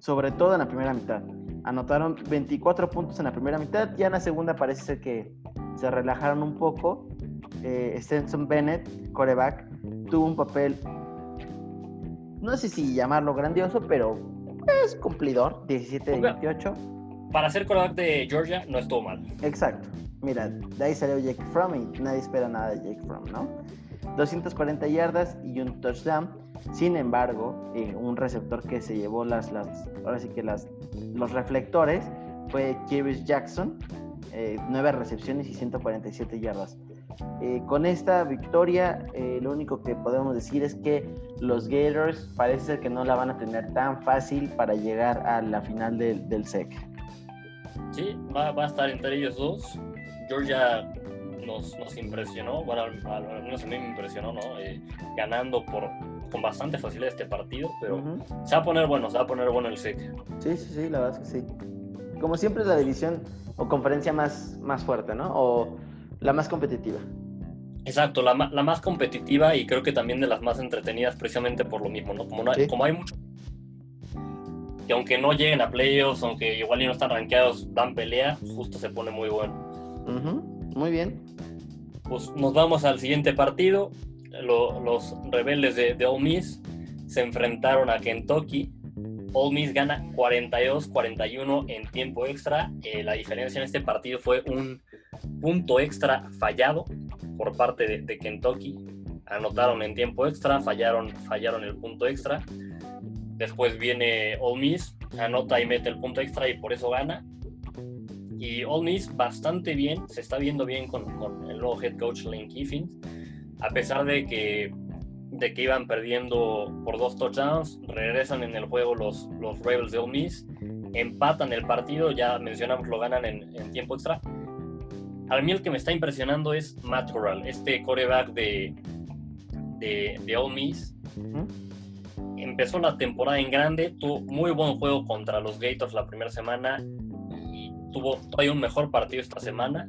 sobre todo en la primera mitad. Anotaron 24 puntos en la primera mitad, ya en la segunda parece ser que se relajaron un poco. Eh, Stenson Bennett, coreback, tuvo un papel, no sé si llamarlo grandioso, pero es cumplidor, 17 de 28. Para ser quarterback de Georgia no estuvo mal. Exacto. Mira, de ahí salió Jake Fromm y nadie espera nada de Jake Fromm, ¿no? 240 yardas y un touchdown. Sin embargo, eh, un receptor que se llevó las, las, ahora sí que las, los reflectores fue Kyrus Jackson, eh, 9 recepciones y 147 yardas. Eh, con esta victoria, eh, lo único que podemos decir es que los Gators parece ser que no la van a tener tan fácil para llegar a la final del, del SEC. Sí, va, a estar entre ellos dos. Georgia nos, nos impresionó, bueno, al, menos a mí me impresionó, ¿no? Eh, ganando por, con bastante facilidad este partido, pero se va a poner bueno, se va a poner bueno el SEC. Sí, sí, sí, la verdad es que sí. Como siempre es la división o conferencia más, más fuerte, ¿no? O la más competitiva. Exacto, la, la, más competitiva y creo que también de las más entretenidas precisamente por lo mismo, ¿no? Como, no hay, como hay mucho... Que aunque no lleguen a playoffs, aunque igual y no están rankeados, dan pelea, justo se pone muy bueno. Muy bien. Pues nos vamos al siguiente partido. los rebeldes de, de Ole Miss se enfrentaron a Kentucky. Ole Miss gana 42-41 en tiempo extra. Eh, la diferencia en este partido fue un punto extra fallado por parte de, Kentucky. Anotaron en tiempo extra, fallaron, fallaron el punto extra. Después viene Ole Miss, anota y mete el punto extra y por eso gana. Y Ole Miss bastante bien, se está viendo bien con, el nuevo head coach Lane Kiffin, a pesar de que, de que iban perdiendo por dos touchdowns, regresan en el juego los, los Rebels de Ole Miss, empatan el partido, ya mencionamos, lo ganan en tiempo extra. A mí el que me está impresionando es Matt Corral, este coreback de, de, de Ole Miss. Empezó la temporada en grande, tuvo muy buen juego contra los Gators la primera semana y tuvo todavía un mejor partido esta semana.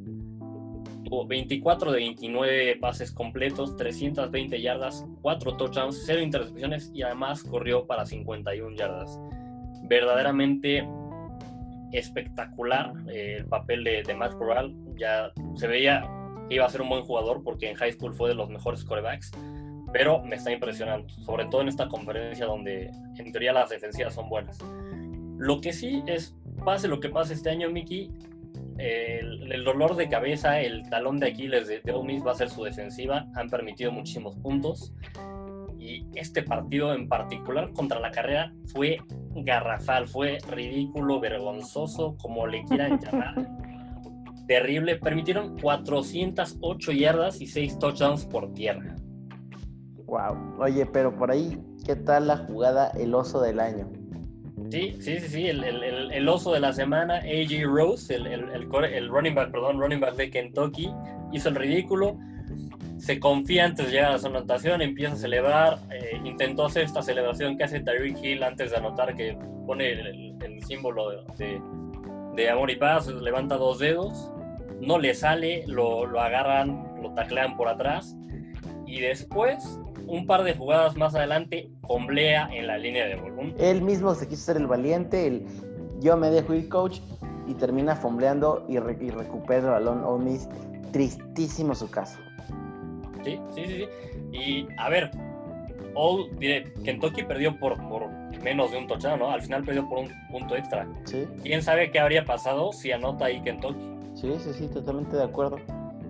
Tuvo 24 de 29 pases completos, 320 yardas, 4 touchdowns, 0 intercepciones y además corrió para 51 yardas. Verdaderamente espectacular eh, el papel de, de Matt Corral. Ya se veía que iba a ser un buen jugador porque en high school fue de los mejores quarterbacks, pero me está impresionando, sobre todo en esta conferencia donde en teoría las defensivas son buenas. Lo que sí es, pase lo que pase este año, Mickey, el, el dolor de cabeza, el talón de Aquiles de, de Ole Miss va a ser su defensiva. Han permitido muchísimos puntos. Y este partido en particular contra la carrera fue garrafal, fue ridículo, vergonzoso, como le quieran llamar. Terrible. Permitieron 408 yardas y 6 touchdowns por tierra. Wow. Oye, pero por ahí, ¿qué tal la jugada El Oso del Año? Sí, sí, sí, sí. El, el- el- oso de la semana, AJ Rose, el, el running back, perdón, running back de Kentucky, hizo el ridículo. Se confía antes de llegar a su anotación, empieza a celebrar. eh, intentó hacer esta celebración que hace Tyreek Hill antes de anotar, que pone el, símbolo de, de amor y paz, levanta dos dedos. No le sale, lo, lo agarran, lo taclean por atrás. Y después, un par de jugadas más adelante, comblea en la línea de gol. Un- Él mismo se quiso ser el valiente, el yo me dejo ir coach y termina fombleando y, re- y recupera el balón Ole Miss. Tristísimo su caso. Sí, sí, sí, sí. Y a ver, diré, Kentucky perdió por, por menos de un touchdown, ¿no? Al final perdió por un punto extra. Sí, ¿Quién sabe qué habría pasado si anota ahí Kentucky? sí, sí, sí, totalmente de acuerdo.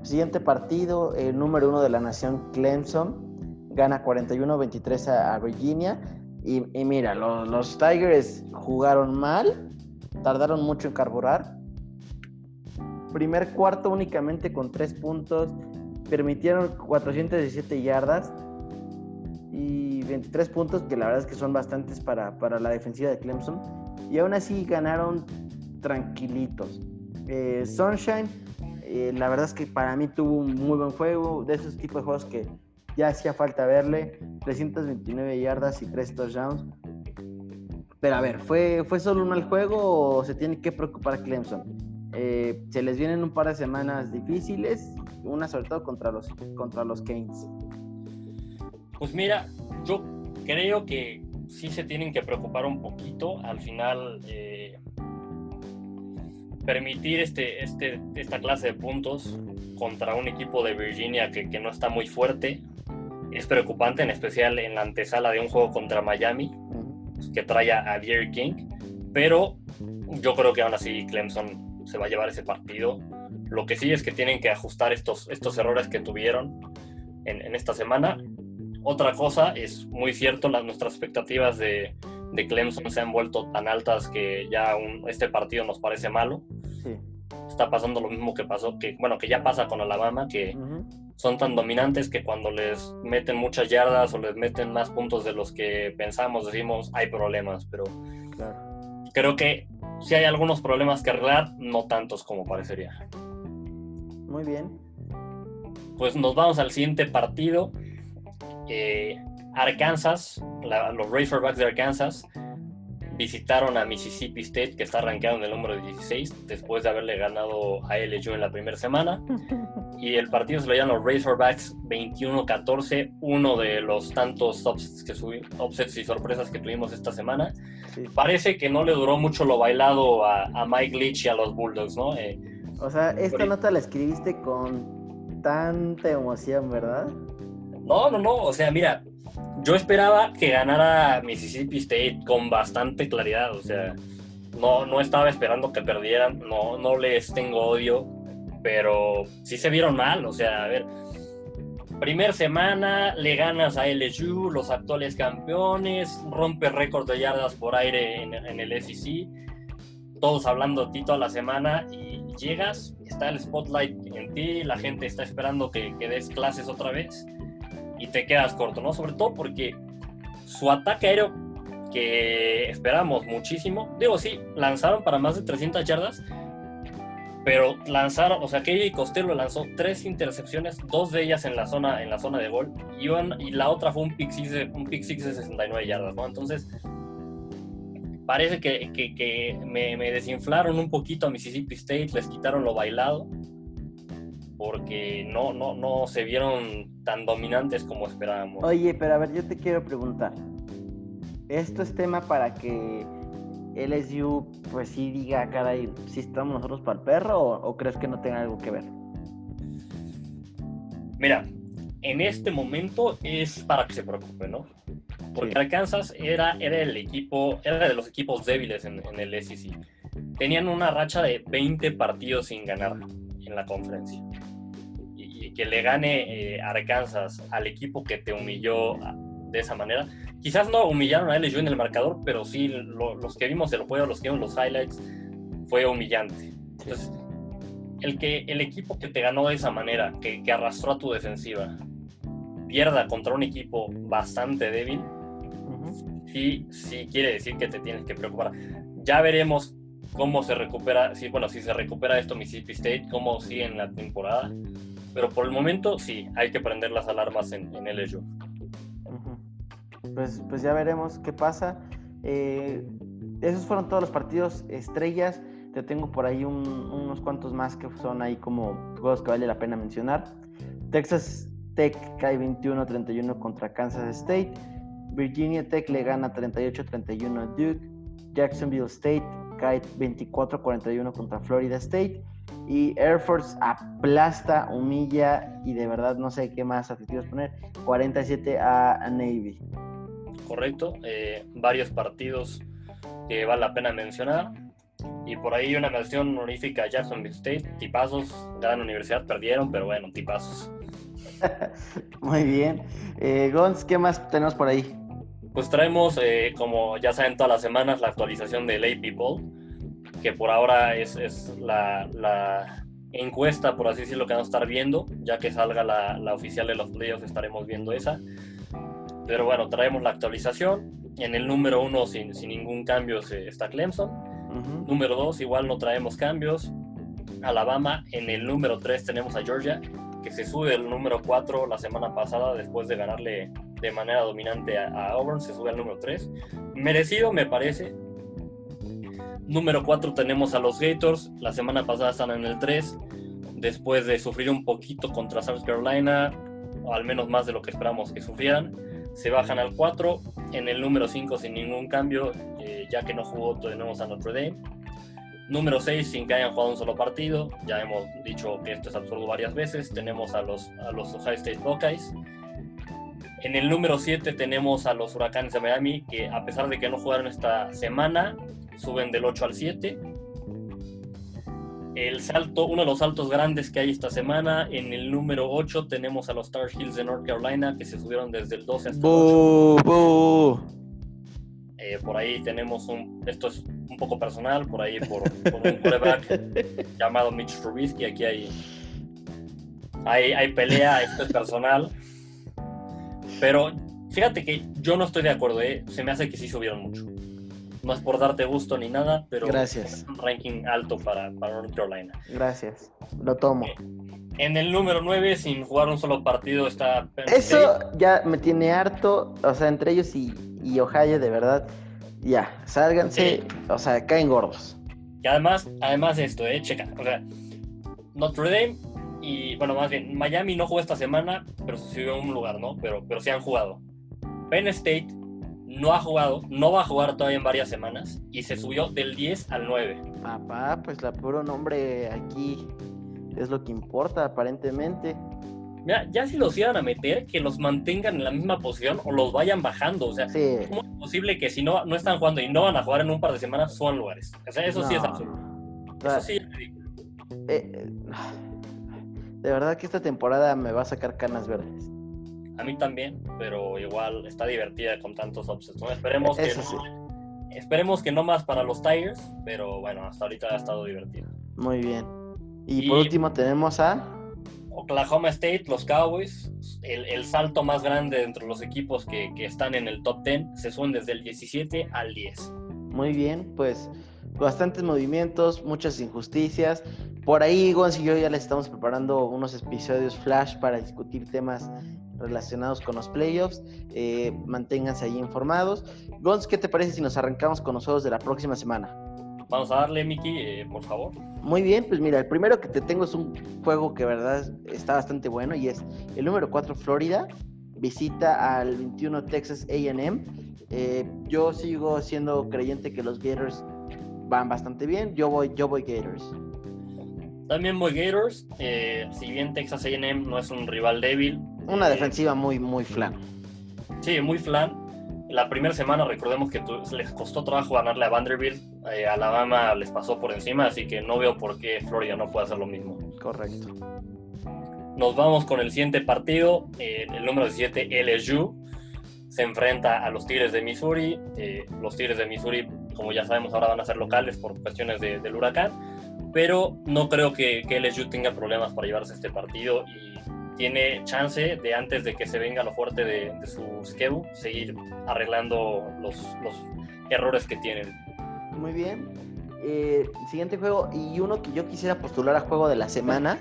Siguiente partido, el número uno de la nación, Clemson, gana 41-23 a, a Virginia. Y, y mira, los, los Tigers jugaron mal, tardaron mucho en carburar. Primer cuarto únicamente con tres puntos, permitieron 417 yardas y 23 puntos, que la verdad es que son bastantes para, para la defensiva de Clemson. Y aún así ganaron tranquilitos. Eh, Sunshine, eh, la verdad es que para mí tuvo un muy buen juego, de esos tipos de juegos que ya hacía falta verle, 329 yardas y 3 touchdowns. Pero a ver, ¿fue, ¿fue solo un mal juego o se tiene que preocupar Clemson? Eh, se les vienen un par de semanas difíciles, una sobre todo contra los, contra los Canes. Pues mira, yo creo que sí se tienen que preocupar un poquito. Al final, eh, permitir este, este, esta clase de puntos contra un equipo de Virginia que, que no está muy fuerte es preocupante, en especial en la antesala de un juego contra Miami, Ujú. que trae a Jerry King. Pero yo creo que aún así Clemson se va a llevar ese partido. Lo que sí es que tienen que ajustar estos, estos errores que tuvieron en, en esta semana. Otra cosa, es muy cierto, las, nuestras expectativas de, de Clemson se han vuelto tan altas que ya un- este partido nos parece malo. Sí. Está pasando lo mismo que pasó, que bueno, que ya pasa con Alabama, que son tan dominantes que cuando les meten muchas yardas o les meten más puntos de los que pensamos, decimos, hay problemas, pero Claro. Creo que sí hay algunos problemas que arreglar, no tantos como parecería. Muy bien. Pues nos vamos al siguiente partido. Eh, Arkansas, la- los Razorbacks de Arkansas visitaron a Mississippi State, que está arrancado en el número 16, después de haberle ganado a LSU en la primera semana. Y el partido se lo llaman los Razorbacks 21-14, uno de los tantos upsets, que subi- upsets y sorpresas que tuvimos esta semana. Sí. Parece que no le duró mucho lo bailado a, a Mike Leach y a los Bulldogs, ¿no? Eh, O sea, esta nota la escribiste con tanta emoción, ¿verdad? No, no, no. O sea, mira, yo esperaba que ganara Mississippi State con bastante claridad. O sea, no, no estaba esperando que perdieran. No, no les tengo odio. pero sí se vieron mal, o sea, a ver, primer semana le ganas a LSU, los actuales campeones, rompe récord de yardas por aire en, el SEC, todos hablando de ti toda la semana y llegas, está el spotlight en ti, la gente está esperando que, que des clases otra vez y te quedas corto, ¿no? Sobre todo porque su ataque aéreo que esperamos muchísimo, digo, sí, lanzaron para más de 300 yardas, pero lanzaron, o sea, que Costello lanzó tres intercepciones, dos de ellas en la zona, en la zona de gol, y, y la otra fue un pick six de, un pick six de 69 yardas, ¿no? Entonces, parece que, que, me, me, desinflaron un poquito a Mississippi State, les quitaron lo bailado, porque no, no, no se vieron tan dominantes como esperábamos. Oye, pero a ver, yo te quiero preguntar, ¿esto es tema para que LSU pues sí diga, caray, si estamos nosotros para el perro o, crees que no tenga algo que ver? Mira, en este momento es para que se preocupe, ¿no? Porque Arkansas era, era el equipo, era de los equipos débiles en, el SEC. Tenían una racha de 20 partidos sin ganar en la conferencia. Que le gane eh, Arkansas al equipo que te humilló de esa manera, quizás no humillaron a LSU en el marcador, pero sí los que vimos el juego, los que vimos los highlights, fue humillante. Entonces, el, que, el equipo que te ganó de esa manera, que, arrastró a tu defensiva, pierda contra un equipo bastante débil, sí, sí quiere decir que te tienes que preocupar. Ya veremos cómo se recupera, si, bueno, si se recupera esto Mississippi State, cómo sigue en la temporada. Pero por el momento sí, hay que prender las alarmas en, en LSU pues, pues ya veremos qué pasa. Eh, esos fueron todos los partidos estrellas. Te tengo por ahí unos cuantos más que son ahí como juegos que vale la pena mencionar. Texas Tech cae 21-31 contra Kansas State. Virginia Tech le gana 38-31 a Duke. Jacksonville State cae 24-41 contra Florida State. Y Air Force aplasta, humilla y de verdad no sé qué más adjetivos poner. 47 a Navy correcto. Eh, varios partidos que vale la pena mencionar. Y por ahí una mención honorífica a Jacksonville State. Tipazos, gran universidad, perdieron, pero bueno, tipazos. Muy bien. Eh, Gons, ¿qué más tenemos por ahí? Pues traemos, eh, como ya saben, todas las semanas la actualización del AP Poll, que por ahora es, es la, la, encuesta, por así decirlo, que vamos a estar viendo. Ya que salga la, la oficial de los playoffs, estaremos viendo esa. Pero bueno, traemos la actualización. En el número uno, sin, sin ningún cambio, está Clemson. Número dos, igual no traemos cambios. Alabama. En el número tres tenemos a Georgia, que se sube el número cuatro la semana pasada después de ganarle de manera dominante a, Auburn. Se sube al número tres. Merecido, me parece. Número cuatro tenemos a los Gators. La semana pasada están en el 3. Después de sufrir un poquito contra South Carolina, al menos más de lo que esperamos que sufrieran se bajan al 4. En el número 5 sin ningún cambio, eh, ya que no jugó, tenemos a Notre Dame. Número 6 sin que hayan jugado un solo partido. Ya hemos dicho que esto es absurdo varias veces. Tenemos a los, a los Ohio State Buckeyes. En el número 7 tenemos a los Huracanes de Miami, que a pesar de que no jugaron esta semana, suben del 8 al 7 el salto, uno de los saltos grandes que hay esta semana. En el número 8 tenemos a los Star Hills de North Carolina que se subieron desde el 12 hasta el 8. Eh, por ahí tenemos un, esto es un poco personal, por ahí por, un quarterback llamado Mitch Trubisky. Aquí hay, hay, hay pelea, esto es personal. Pero fíjate que yo no estoy de acuerdo, ¿eh? se me hace que sí subieron mucho. No es por darte gusto ni nada, pero Gracias. es un ranking alto para, para North Carolina. Gracias, lo tomo. Eh, en el número 9, sin jugar un solo partido, está... Eso ya me tiene harto, o sea, entre ellos y, y Ohio, de verdad, ya, sálganse, o sea, caen gordos. Y además, además de esto, eh, checa, o sea, Notre Dame y, bueno, más bien, Miami no jugó esta semana, pero se subió a un lugar, ¿no? Pero, pero sí han jugado. Penn State no ha jugado, no va a jugar todavía en varias semanas y se subió del 10 al 9. Papá, pues la puro nombre aquí es lo que importa aparentemente. Mira, ya si los iban a meter, que los mantengan en la misma posición o los vayan bajando. O sea, ¿cómo es posible que si no, no están jugando y no van a jugar en un par de semanas, suban lugares? O sea, eso sí es absurdo. eso sí es ridículo. Eh, De verdad que esta temporada me va a sacar canas verdes. A mí también, pero igual está divertida con tantos upsets. ¿no? Esperemos, que no, esperemos que no más para los Tigers, pero bueno, hasta ahorita ha estado divertida. Muy bien. Y, por último tenemos a... Oklahoma State, los Cowboys, el, salto más grande entre los equipos que, que, están en el top 10, se suben desde el 17 al 10. Muy bien, pues bastantes movimientos, muchas injusticias. Por ahí, Gonz y yo ya les estamos preparando unos episodios flash para discutir temas relacionados con los playoffs. Eh, manténganse ahí informados. Gonz, ¿qué te parece si nos arrancamos con los juegos de la próxima semana? Vamos a darle, Miki, eh, por favor. Muy bien, pues mira, el primero que te tengo es un juego que verdad está bastante bueno y es el número 4 Florida visita al 21 Texas AM. Eh, yo sigo siendo creyente que los Gators van bastante bien. Yo voy, yo voy Gators. También voy Gators. Eh, si bien Texas AM no es un rival débil. Una eh, defensiva muy, muy flan. Sí, muy flan. La primera semana recordemos que les costó trabajo ganarle a Vanderbilt. Eh, Alabama les pasó por encima, así que no veo por qué Florida no puede hacer lo mismo. Correcto. Nos vamos con el siguiente partido. el número 17, LSU se enfrenta a los Tigres de Missouri. los Tigres de Missouri como ya sabemos ahora van a ser locales por cuestiones del huracán, pero no creo que, que LSU tenga problemas para llevarse este partido y tiene chance de antes de que se venga lo fuerte de, su schedule, seguir arreglando los, los, errores que tienen. Muy bien. Eh, siguiente juego y uno que yo quisiera postular a juego de la semana.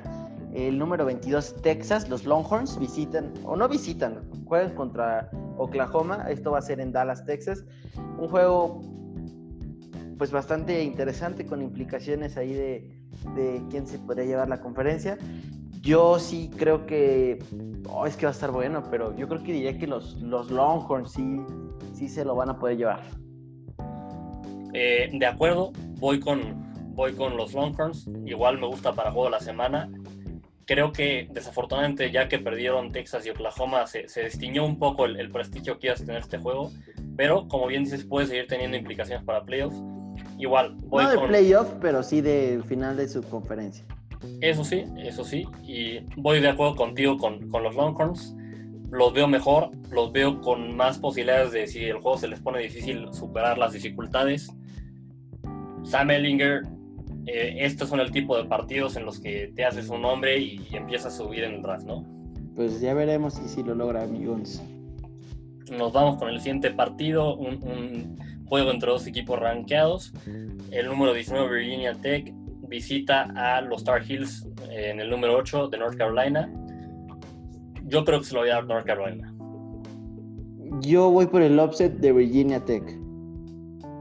El número 22, Texas. Los Longhorns visitan, o no visitan, juegan contra Oklahoma. Esto va a ser en Dallas, Texas. Un juego pues bastante interesante con implicaciones ahí de, quién se podría llevar la conferencia. Yo sí creo que oh, es que va a estar bueno, pero yo creo que diría que los, los Longhorns sí, sí se lo van a poder llevar. Eh, de acuerdo, voy con, voy con los Longhorns. Igual me gusta para juego de la semana. Creo que desafortunadamente ya que perdieron Texas y Oklahoma se, se destiñó un poco el, el prestigio que iba a tener este juego. Pero como bien dices, puede seguir teniendo implicaciones para playoffs igual. Voy no de playoff, pero sí del final de su conferencia. Eso sí, eso sí. Y voy de acuerdo contigo con, con los Longhorns. Los veo mejor, los veo con más posibilidades de si el juego se les pone difícil superar las dificultades. Sam Ellinger, eh, estos son el tipo de partidos en los que te haces un nombre y, empiezas a subir en el draft, ¿no? Pues ya veremos si, si lo logra, amigos. Nos vamos con el siguiente partido, un juego entre dos equipos rankeados. El número 19, Virginia Tech, visita a los Tar Heels en el número 8 de North Carolina. Yo creo que se lo voy a dar North Carolina. Yo voy por el upset de Virginia Tech.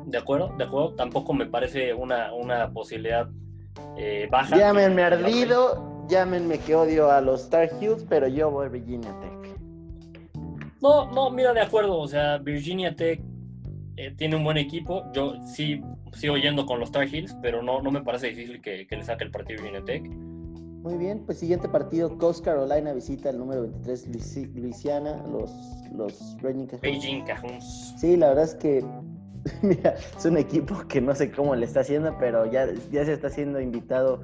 De acuerdo, de acuerdo. Tampoco me parece una, una posibilidad eh, baja. Llámenme ardido, llámenme que odio a los Tar Heels, pero yo voy a Virginia Tech. No, no, mira, de acuerdo. O sea, Virginia Tech eh, tiene un buen equipo. Yo sí sigo yendo con los Tar Heels, pero no, no me parece difícil que, le saque el partido Virginia Tech. Muy bien, pues siguiente partido, Coast Carolina visita el número 23, Luisiana, los, los Beijing Cajuns. Sí, la verdad es que mira, es un equipo que no sé cómo le está haciendo, pero ya, ya se está siendo invitado,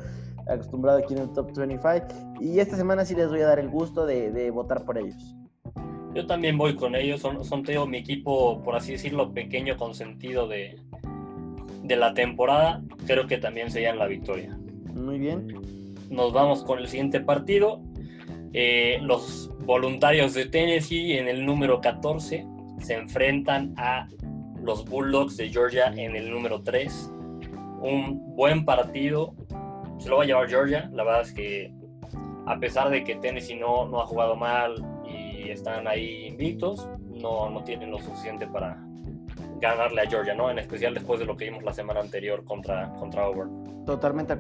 acostumbrado aquí en el Top 25. Y esta semana sí les voy a dar el gusto de, de votar por ellos. Yo también voy con ellos, son, son mi equipo, por así decirlo, pequeño consentido de, de la temporada. Creo que también serían la victoria. Muy bien. Nos vamos con el siguiente partido. Eh, los voluntarios de Tennessee en el número 14 se enfrentan a los Bulldogs de Georgia en el número 3. Un buen partido. Se lo va a llevar Georgia. La verdad es que a pesar de que Tennessee no, no ha jugado mal, están ahí invictos, no, no tienen lo suficiente para ganarle a Georgia, ¿no? En especial después de lo que vimos la semana anterior contra, contra Auburn. Totalmente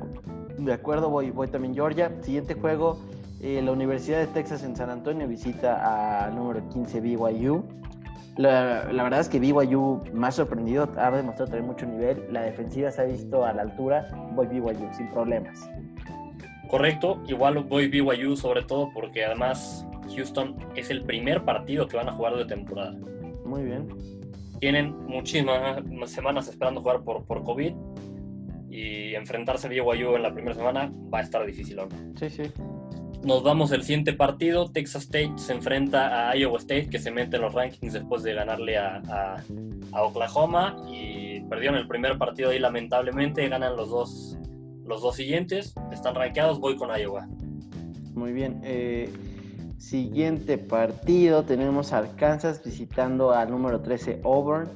de acuerdo, voy, voy también Georgia. Siguiente juego, eh, la Universidad de Texas en San Antonio visita al número 15 BYU. La, la, verdad es que BYU ha sorprendido, ha demostrado tener mucho nivel. La defensiva se ha visto a la altura. Voy BYU sin problemas. Correcto, igual voy BYU sobre todo porque además Houston es el primer partido que van a jugar de temporada. Muy bien. Tienen muchísimas semanas esperando jugar por, por COVID y enfrentarse a BYU en la primera semana va a estar difícil. Sí, sí. Nos vamos al siguiente partido. Texas State se enfrenta a Iowa State, que se mete en los rankings después de ganarle a, a, Oklahoma. Y perdieron el primer partido ahí, lamentablemente. Ganan los dos, los dos siguientes. Están rankeados. Voy con Iowa. Muy bien. Eh, siguiente partido. Tenemos Arkansas visitando al número 13, Auburn.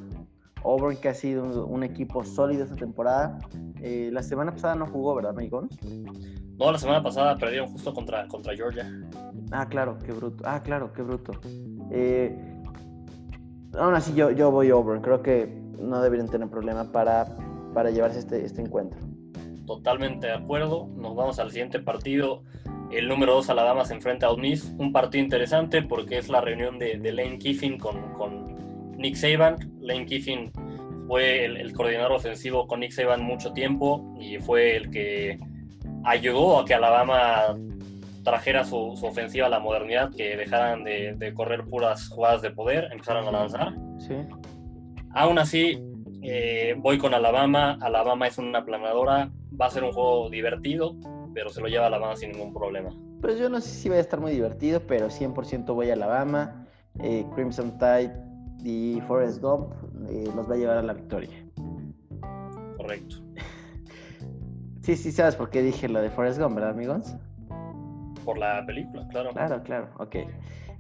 Auburn que ha sido un, equipo sólido esta temporada. Eh, la semana pasada no jugó, ¿verdad, Maicon? No, la semana pasada perdieron justo contra, contra Georgia. Ah, claro, qué bruto. Ah, claro, qué bruto. Eh, aún así, yo, yo voy over. Creo que no deberían tener problema para, para llevarse este, este encuentro. Totalmente de acuerdo. Nos vamos al siguiente partido. El número 2 Alabama se enfrenta a Ole Un partido interesante porque es la reunión de, Lane Kiffin con, con, Nick Saban. Lane Kiffin fue el, el coordinador ofensivo con Nick Saban mucho tiempo y fue el que ayudó a que Alabama trajera su, ofensiva a la modernidad, que dejaran de, correr puras jugadas de poder, empezaron a lanzar. Sí. Aún así, eh, voy con Alabama. Alabama es una planadora, va a ser un juego divertido, pero se lo lleva Alabama sin ningún problema. Pues yo no sé si va a estar muy divertido, pero 100% voy a Alabama. Eh, Crimson Tide y Forrest Gump eh, los va a llevar a la victoria. Correcto. Sí, sí, sabes por qué dije lo de Forrest Gump, ¿verdad, amigos? Por la película, claro. Claro, claro, ok.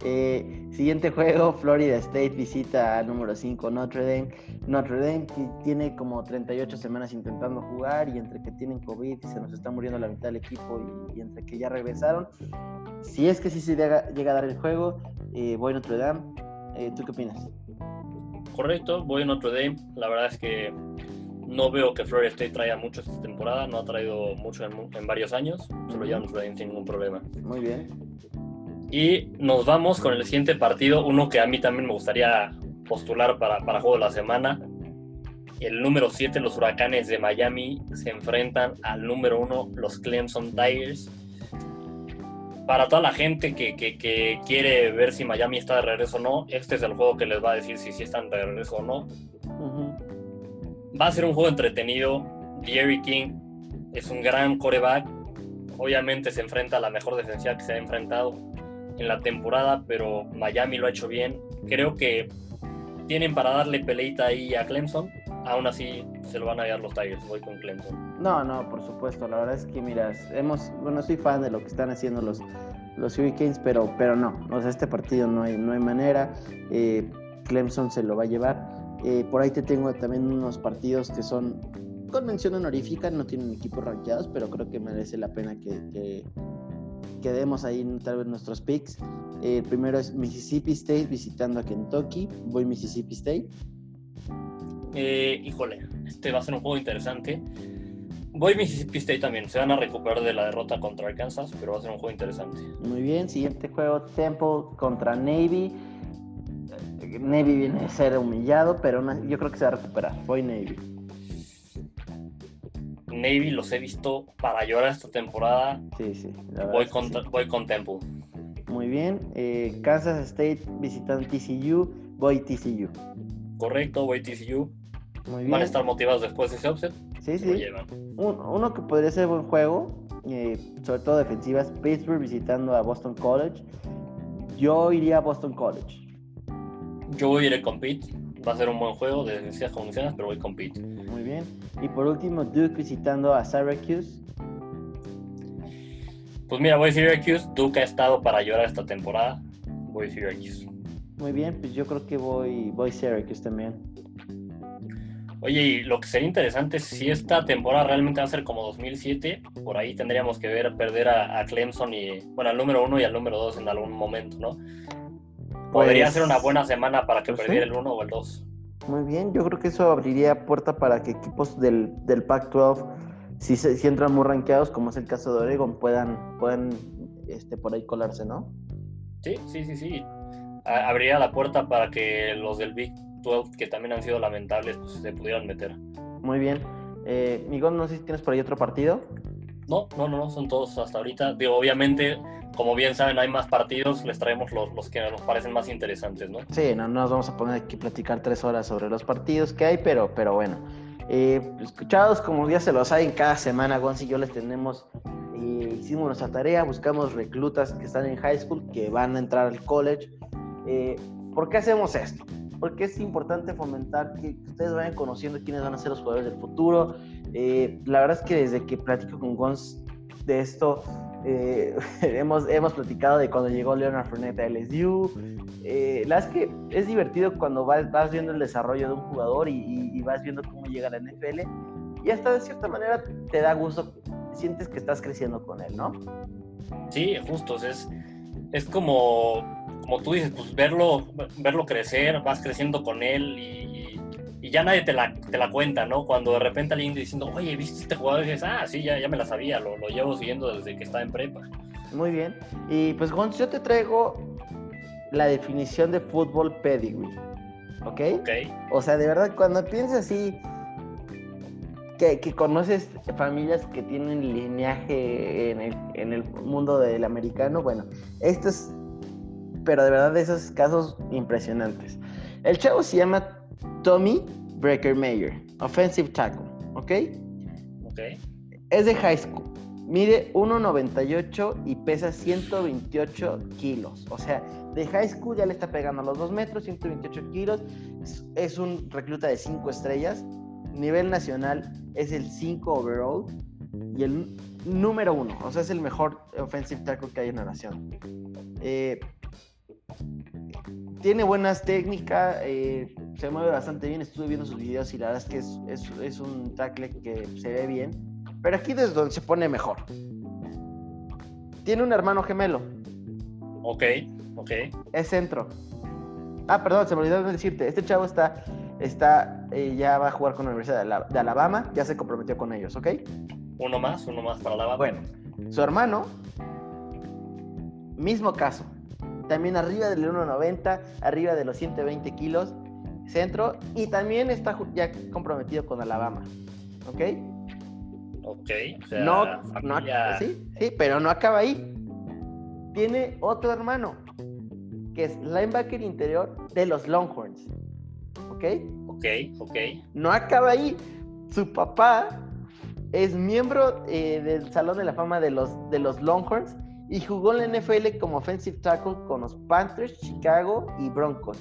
Eh, siguiente juego, Florida State visita número 5 Notre Dame. Notre Dame tiene como 38 semanas intentando jugar y entre que tienen COVID y se nos está muriendo la mitad del equipo y, entre que ya regresaron. Si es que sí se llega, a dar el juego, eh, voy a Notre Dame. Eh, ¿Tú qué opinas? Correcto, voy a Notre Dame. La verdad es que no veo que Florida State traiga mucho esta temporada, no ha traído mucho en, varios años, solo ya no sin ningún problema. Muy bien. Y nos vamos con el siguiente partido, uno que a mí también me gustaría postular para, para juego de la semana. El número 7, los Huracanes de Miami, se enfrentan al número 1, los Clemson Tigers. Para toda la gente que, que, quiere ver si Miami está de regreso o no, este es el juego que les va a decir si sí están de regreso o no. Va a ser un juego entretenido. Jerry King es un gran coreback. Obviamente se enfrenta a la mejor defensiva que se ha enfrentado en la temporada, pero Miami lo ha hecho bien. Creo que tienen para darle peleita ahí a Clemson. Aún así se lo van a dar los Tigers. Voy con Clemson. No, no, por supuesto. La verdad es que, mira, hemos, bueno, soy fan de lo que están haciendo los, los Hurricanes, pero, pero no. O sea, este partido no hay, no hay manera. Eh, Clemson se lo va a llevar. Eh, por ahí te tengo también unos partidos que son con mención honorífica, no tienen equipos rankeados, pero creo que merece la pena que, demos ahí tal vez nuestros picks. el primero es Mississippi State visitando a Kentucky. Voy Mississippi State. Eh, híjole, este va a ser un juego interesante. Voy Mississippi State también. Se van a recuperar de la derrota contra Arkansas, pero va a ser un juego interesante. Muy bien, siguiente juego, Temple contra Navy. Navy viene a ser humillado, pero yo creo que se va a recuperar. Voy Navy. Navy los he visto para llorar esta temporada. Sí, sí. Voy con, voy con Temple. Muy bien. Eh, Kansas State visitando TCU. Voy TCU. Correcto, voy TCU. Muy bien. Van a estar motivados después de ese offset. Sí, sí. uno que podría ser buen juego, eh, sobre todo defensivas, Pittsburgh visitando a Boston College. Yo iría a Boston College. Yo voy a ir a Compete. Va a ser un buen juego de defensivas convencionales, pero voy a Compete. Muy bien. Y por último, Duke visitando a Syracuse. Pues mira, voy a Syracuse. Duke ha estado para llorar esta temporada. Voy a Syracuse. Muy bien, pues yo creo que voy, voy Syracuse también. Oye, y lo que sería interesante es si esta temporada realmente va a ser como 2007, por ahí tendríamos que ver perder a, a Clemson y, bueno, al número uno y al número dos en algún momento, ¿no? Podría pues, ser una buena semana para que pues perdiera el 1 o el 2. Muy bien, yo creo que eso abriría puerta para que equipos del, del Pac-12, si, si entran muy rankeados, como es el caso de Oregon, puedan, puedan este, por ahí colarse, ¿no? Sí, sí, sí, sí. Abriría la puerta para que los del Big 12, que también han sido lamentables, pues, se pudieran meter. Muy bien. Eh, Miguel, no sé si tienes por ahí otro partido. No, no, no, son todos hasta ahorita. Digo, obviamente, como bien saben, hay más partidos, les traemos los, los que nos parecen más interesantes, ¿no? Sí, no, nos vamos a poner aquí a platicar tres horas sobre los partidos que hay, pero, pero bueno. Eh, escuchados como ya se los hay en cada semana, Gonzi y yo les tenemos eh, hicimos nuestra tarea, buscamos reclutas que están en high school, que van a entrar al college. Eh, ¿Por qué hacemos esto? Porque es importante fomentar que ustedes vayan conociendo quiénes van a ser los jugadores del futuro. Eh, la verdad es que desde que platico con Gons de esto, eh, hemos, hemos platicado de cuando llegó Leonard Fournette a LSU. Eh, la es que es divertido cuando vas, vas viendo el desarrollo de un jugador y, y, vas viendo cómo llega a la NFL. Y hasta de cierta manera te da gusto, sientes que estás creciendo con él, ¿no? Sí, justo. Es, es como, como tú dices, pues verlo, verlo crecer, vas creciendo con él y, y ya nadie te la, te la, cuenta, ¿no? Cuando de repente alguien diciendo, oye, ¿viste este jugador? Y dices, ah, sí, ya, ya me la sabía, lo, lo llevo siguiendo desde que estaba en prepa. Muy bien. Y pues, Gonz, yo te traigo la definición de fútbol pedigree. ¿Ok? Ok. O sea, de verdad, cuando piensas así, que, que, conoces familias que tienen lineaje en el, en el mundo del americano, bueno, esto es, pero de verdad, de esos casos impresionantes. El chavo se llama Tommy Breaker Mayer, offensive tackle, ¿ok? Ok. Es de high school. Mide 1,98 y pesa 128 kilos. O sea, de high school ya le está pegando a los 2 metros, 128 kilos. Es, es un recluta de 5 estrellas. Nivel nacional es el 5 overall y el número 1. O sea, es el mejor offensive tackle que hay en la nación. Eh, tiene buenas técnicas, eh, se mueve bastante bien. Estuve viendo sus videos y la verdad es que es, es, es, un tackle que se ve bien. Pero aquí es donde se pone mejor. Tiene un hermano gemelo. Ok, ok. Es centro. Ah, perdón, se me olvidó decirte. Este chavo está, está eh, ya va a jugar con la Universidad de, de Alabama. Ya se comprometió con ellos, ¿ok? Uno más, uno más para Alabama. Bueno, su hermano, mismo caso también arriba del 1,90, arriba de los 120 kilos, centro, y también está ya comprometido con Alabama. ¿Ok? Ok. O sea, no, familia... no, sí, sí, pero no acaba ahí. Tiene otro hermano, que es linebacker interior de los Longhorns. ¿Ok? Ok, ok. No acaba ahí. Su papá es miembro eh, del Salón de la Fama de los, de los Longhorns y jugó en la NFL como offensive tackle con los Panthers, Chicago y Broncos.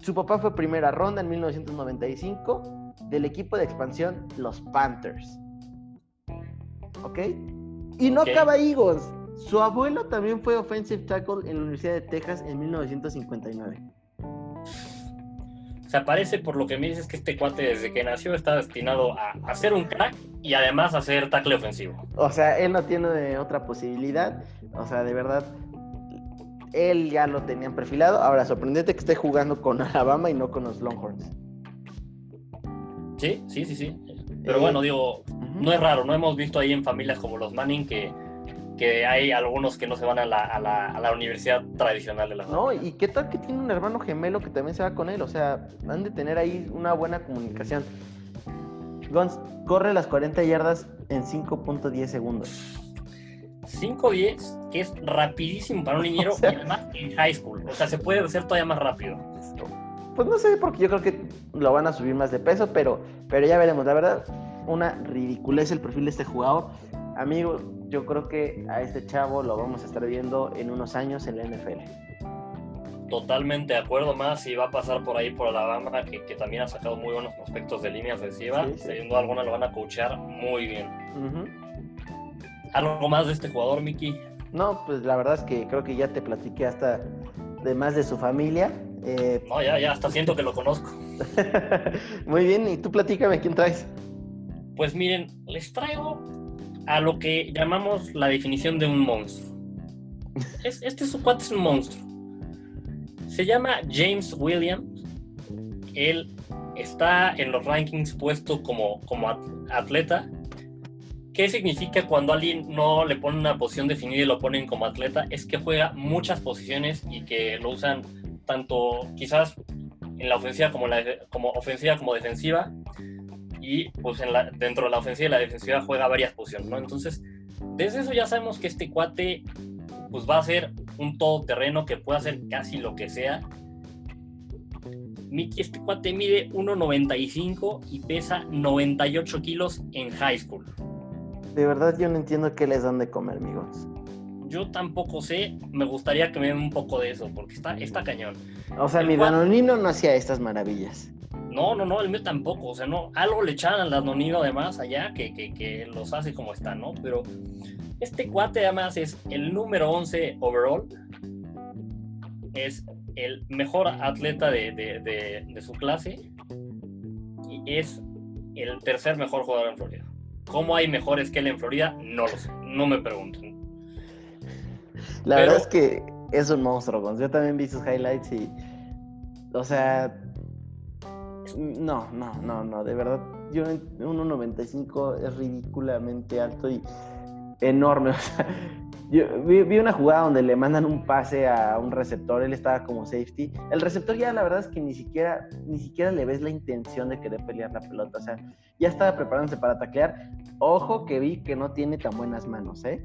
Su papá fue primera ronda en 1995 del equipo de expansión los Panthers. ¿Ok? Y no okay. acaba ahí, Su abuelo también fue offensive tackle en la Universidad de Texas en 1959. O sea, parece por lo que me dices que este cuate desde que nació está destinado a, a ser un crack y además a ser tackle ofensivo. O sea, él no tiene otra posibilidad. O sea, de verdad, él ya lo tenían perfilado. Ahora, sorprendente que esté jugando con Alabama y no con los Longhorns. Sí, sí, sí, sí. Pero eh, bueno, digo, uh -huh. no es raro, no hemos visto ahí en familias como los Manning que, que hay algunos que no se van a la, a la, a la universidad tradicional de la No, y qué tal que tiene un hermano gemelo que también se va con él. O sea, han de tener ahí una buena comunicación. Gons corre las 40 yardas en 5.10 segundos. 5.10, que es rapidísimo para un niñero o sea, y además en high school. O sea, se puede hacer todavía más rápido. Pues no sé, porque yo creo que lo van a subir más de peso, pero, pero ya veremos. La verdad, una ridiculez el perfil de este jugador. Amigo, yo creo que a este chavo lo vamos a estar viendo en unos años en la NFL. Totalmente de acuerdo, más si va a pasar por ahí por Alabama, que, que también ha sacado muy buenos aspectos de línea ofensiva. Sí, sí. Sin duda alguna lo van a coachar muy bien. Uh -huh. ¿Algo más de este jugador, Miki? No, pues la verdad es que creo que ya te platiqué hasta de más de su familia. Eh... No, ya, ya, hasta siento que lo conozco. muy bien, y tú platícame, ¿quién traes? Pues miren, les traigo a lo que llamamos la definición de un monstruo. Es, este su cuate es un monstruo. Se llama James Williams. Él está en los rankings puesto como, como atleta. ¿Qué significa cuando alguien no le pone una posición definida y lo ponen como atleta? Es que juega muchas posiciones y que lo usan tanto quizás en la ofensiva como, la, como ofensiva como defensiva y pues en la, dentro de la ofensiva y la defensiva juega varias posiciones, ¿no? Entonces, desde eso ya sabemos que este cuate pues va a ser un todoterreno que puede hacer casi lo que sea. Este cuate mide 1.95 y pesa 98 kilos en high school. De verdad yo no entiendo qué les dan de comer, amigos. Yo tampoco sé, me gustaría que me den un poco de eso, porque está, está cañón. O sea, El mi cuat- Danonino no hacía estas maravillas. No, no, no, el mío tampoco. O sea, no, algo le echan al Danonino además allá que, que, que los hace como están, ¿no? Pero este cuate además es el número 11 overall. Es el mejor atleta de, de- de- de su clase. Y es el tercer mejor jugador en Florida. ¿Cómo hay mejores que él en Florida? No lo sé. No me pregunten. La Pero- verdad es que es un monstruo. Yo también vi sus highlights y. O sea. No, no, no, no. De verdad, yo en 1.95 es ridículamente alto y enorme. O sea, yo vi, vi una jugada donde le mandan un pase a un receptor, él estaba como safety. El receptor ya la verdad es que ni siquiera, ni siquiera le ves la intención de querer pelear la pelota. O sea, ya estaba preparándose para taclear. Ojo que vi que no tiene tan buenas manos, ¿eh?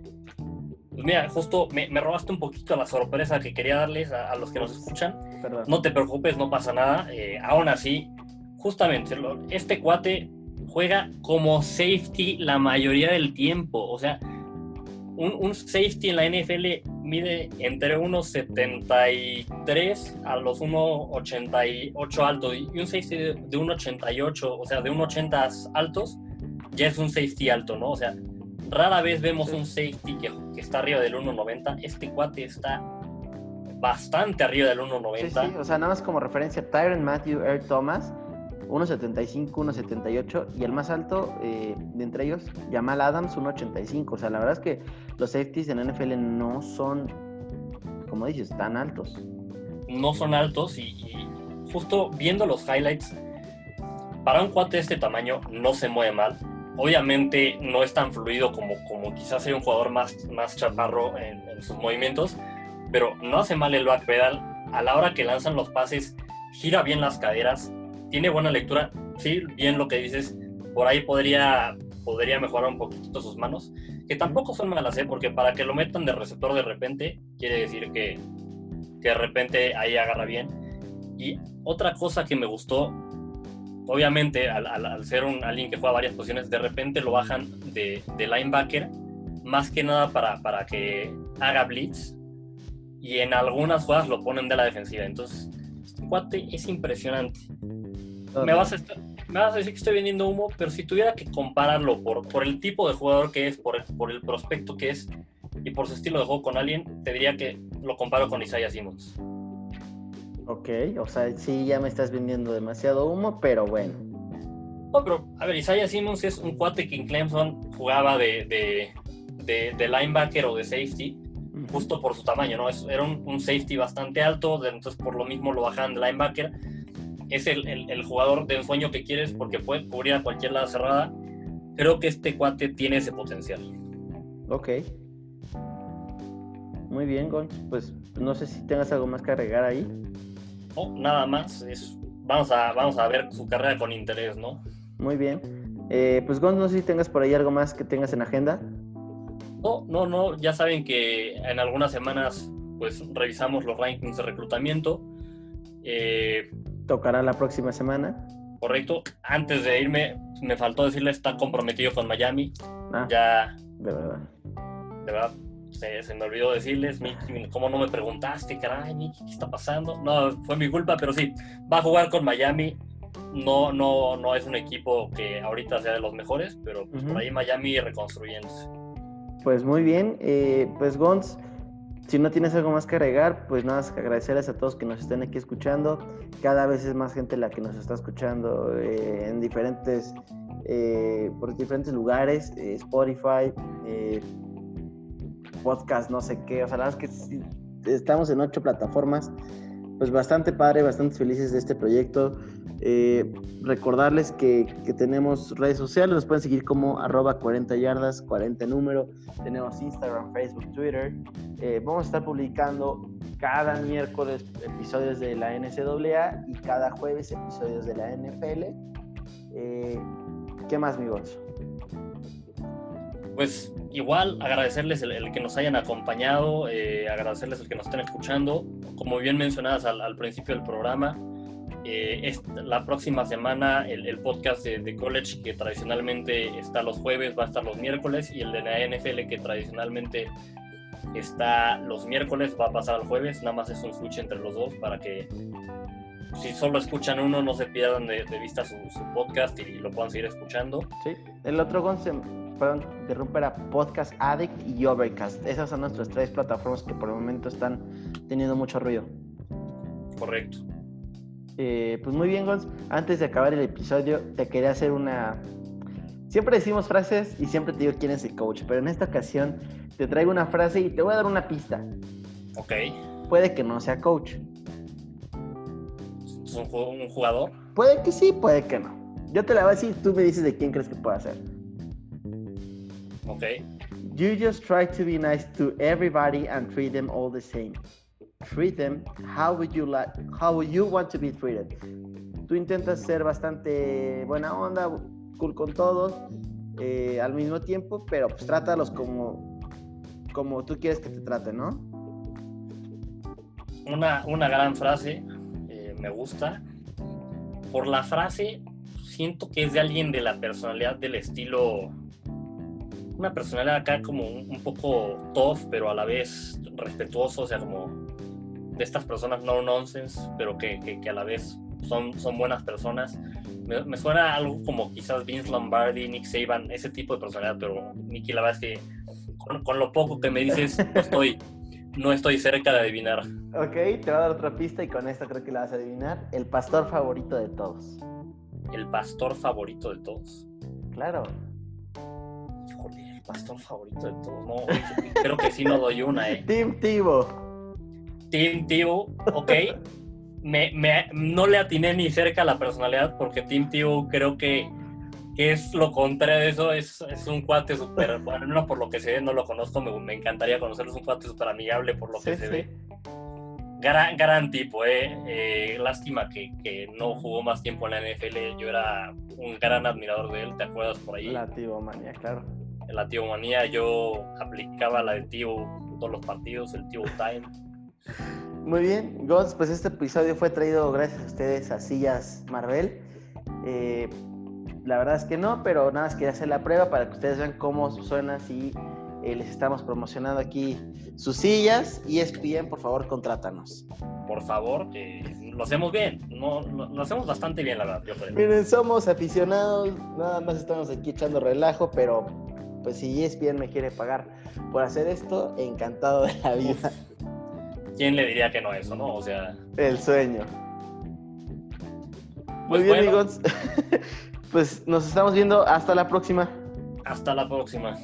Pues mira, justo me, me robaste un poquito la sorpresa que quería darles a- a los que nos escuchan. Perdón. No te preocupes, no pasa nada. Eh, aún así, justamente, este cuate juega como safety la mayoría del tiempo. O sea, un, un safety en la NFL mide entre unos 73 a los 1,88 altos. Y un safety de, de 1,88, o sea, de 1,80 altos, ya es un safety alto, ¿no? O sea, rara vez vemos un safety que, que está arriba del 1,90. Este cuate está bastante arriba del 1,90. Sí, sí, o sea, nada más como referencia, Tyron Matthew Earl Thomas, 1.75, 1.78, y el más alto eh, de entre ellos, Jamal Adams, 1.85. O sea, la verdad es que los safeties en NFL no son, como dices, tan altos. no son altos y, justo viendo los highlights, para un cuate de este tamaño no se mueve mal. Obviamente no es tan fluido como, como quizás sea un jugador más, más chaparro en, en sus movimientos, pero no hace mal el backpedal. A la hora que lanzan los pases, gira bien las caderas, tiene buena lectura. Sí, bien lo que dices, por ahí podría, podría mejorar un poquito sus manos, que tampoco son malas, ¿eh? porque para que lo metan de receptor de repente, quiere decir que, que de repente ahí agarra bien. Y otra cosa que me gustó, obviamente al, al- al ser un, alguien que juega varias posiciones, de repente lo bajan de, de linebacker, más que nada para, para que haga blitz. Y en algunas jugadas lo ponen de la defensiva. Entonces, este cuate es impresionante. Me vas, a estar- me vas a decir que estoy vendiendo humo, pero si tuviera que compararlo por, por el tipo de jugador que es, por el, por el prospecto que es y por su estilo de juego con alguien, te diría que lo comparo con Isaiah Simmons. Ok, o sea, sí, ya me estás vendiendo demasiado humo, pero bueno. No, pero a ver, Isaiah Simmons es un cuate que en Clemson jugaba de, de, de- de linebacker o de safety, justo por su tamaño, ¿no? Es- era un, un safety bastante alto, entonces por lo mismo lo bajaban de linebacker. Es el, el- el jugador de ensueño que quieres porque puede cubrir a cualquier lado cerrada. Creo que este cuate tiene ese potencial. Ok. Muy bien, Gon. Pues no sé si tengas algo más que agregar ahí. No, nada más. Es, vamos, a, vamos a ver su carrera con interés, ¿no? Muy bien. Eh, pues Gon, no sé si tengas por ahí algo más que tengas en agenda. No, no, no. Ya saben que en algunas semanas pues revisamos los rankings de reclutamiento. Eh, Tocará la próxima semana. correcto. Antes de irme, me faltó decirle, está comprometido con Miami. Ah, Ya, de verdad. de verdad, se, se me olvidó decirles, ¿cómo no me preguntaste, caray, Miki, qué está pasando? No, fue mi culpa, pero sí, va a jugar con Miami. No, no, no es un equipo que ahorita sea de los mejores, pero pues, por ahí Miami reconstruyéndose. Pues muy bien. eh, pues Gons, si no tienes algo más que agregar, pues nada más que agradecerles a todos que nos estén aquí escuchando. Cada vez es más gente la que nos está escuchando eh, en diferentes, eh, por diferentes lugares, eh, Spotify, podcast, no sé qué. O sea, la verdad es que estamos en ocho plataformas. Pues bastante padre, bastante felices de este proyecto. Eh, recordarles que, que tenemos redes sociales, nos pueden seguir como arroba 40 yardas, 40 número. Tenemos Instagram, Facebook, Twitter. Eh, vamos a estar publicando cada miércoles episodios de la NCAA y cada jueves episodios de la NFL. Eh, ¿Qué más, amigos? Pues igual agradecerles el, que nos hayan acompañado, eh, agradecerles el que nos estén escuchando. Como bien mencionadas al principio del programa, Eh, la próxima semana el, el podcast de, de, college que tradicionalmente está los jueves va a estar los miércoles y el de la NFL que tradicionalmente está los miércoles va a pasar al jueves. Nada más es un switch entre los dos para que si solo escuchan uno no se pierdan de, vista su, podcast y, lo puedan seguir escuchando. Sí, el otro perdón, interrumpir a Podcast Addict y Overcast. Esas son nuestras tres plataformas que por el momento están teniendo mucho ruido. Correcto. Eh, pues muy bien, Gons. Antes de acabar el episodio, te quería hacer una. Siempre decimos frases y siempre te digo quién es el coach, pero en esta ocasión te traigo una frase y te voy a dar una pista. Ok. Puede que no sea coach. ¿Es un, jugador? Puede que sí, puede que no. Yo te la voy a decir, tú me dices de quién crees que pueda ser. Ok. You just try to be nice to everybody and treat them all the same. Treat them how would you like, how would you want to be treated. Tú intentas ser bastante buena onda, cool con todos, eh, al mismo tiempo, pero pues trátalos como, como tú quieres que te traten, ¿no? Una, una gran frase, eh, me gusta. Por la frase, siento que es de alguien de la personalidad del estilo una personalidad acá como un, poco tough, pero a la vez respetuoso, o sea, como de estas personas no nonsense, pero que, que, a la vez son, son buenas personas. Me, suena algo como quizás Vince Lombardi, Nick Saban, ese tipo de personalidad, pero Nicky, la verdad es que con, lo poco que me dices, no estoy, no estoy cerca de adivinar. Ok, te voy a dar otra pista y con esta creo que la vas a adivinar. El pastor favorito de todos. El pastor favorito de todos. Claro pastor favorito de todos. No, creo que sí no doy una, ¿eh? Team Tivo. Team Tivo, ok. Me, me, no le atiné ni cerca a la personalidad porque Team Tivo creo que, que, es lo contrario de eso. Es, es un cuate súper. Bueno, no por lo que se ve, no lo conozco. Me, me encantaría conocerlo. Es un cuate súper amigable por lo que se ve. Gran, gran tipo, eh. eh lástima que, que, no jugó más tiempo en la NFL. Yo era un gran admirador de él, ¿te acuerdas por ahí? La manía, claro en la manía yo aplicaba la de Tivo todos los partidos, el Tivo Time. Muy bien, Gons, pues este episodio fue traído gracias a ustedes a Sillas Marvel. Eh, la verdad es que no, pero nada más quería hacer la prueba para que ustedes vean cómo suena si eh, les estamos promocionando aquí sus sillas. Y es bien, por favor, contrátanos. Por favor, lo hacemos bien, no, lo, hacemos bastante bien, la verdad. Miren, somos aficionados, nada más estamos aquí echando relajo, pero pues si ESPN me quiere pagar por hacer esto, encantado de la vida. ¿Quién le diría que no eso, no? O sea... El sueño. Muy pues bien, amigos. pues nos estamos viendo. Hasta la próxima. Hasta la próxima.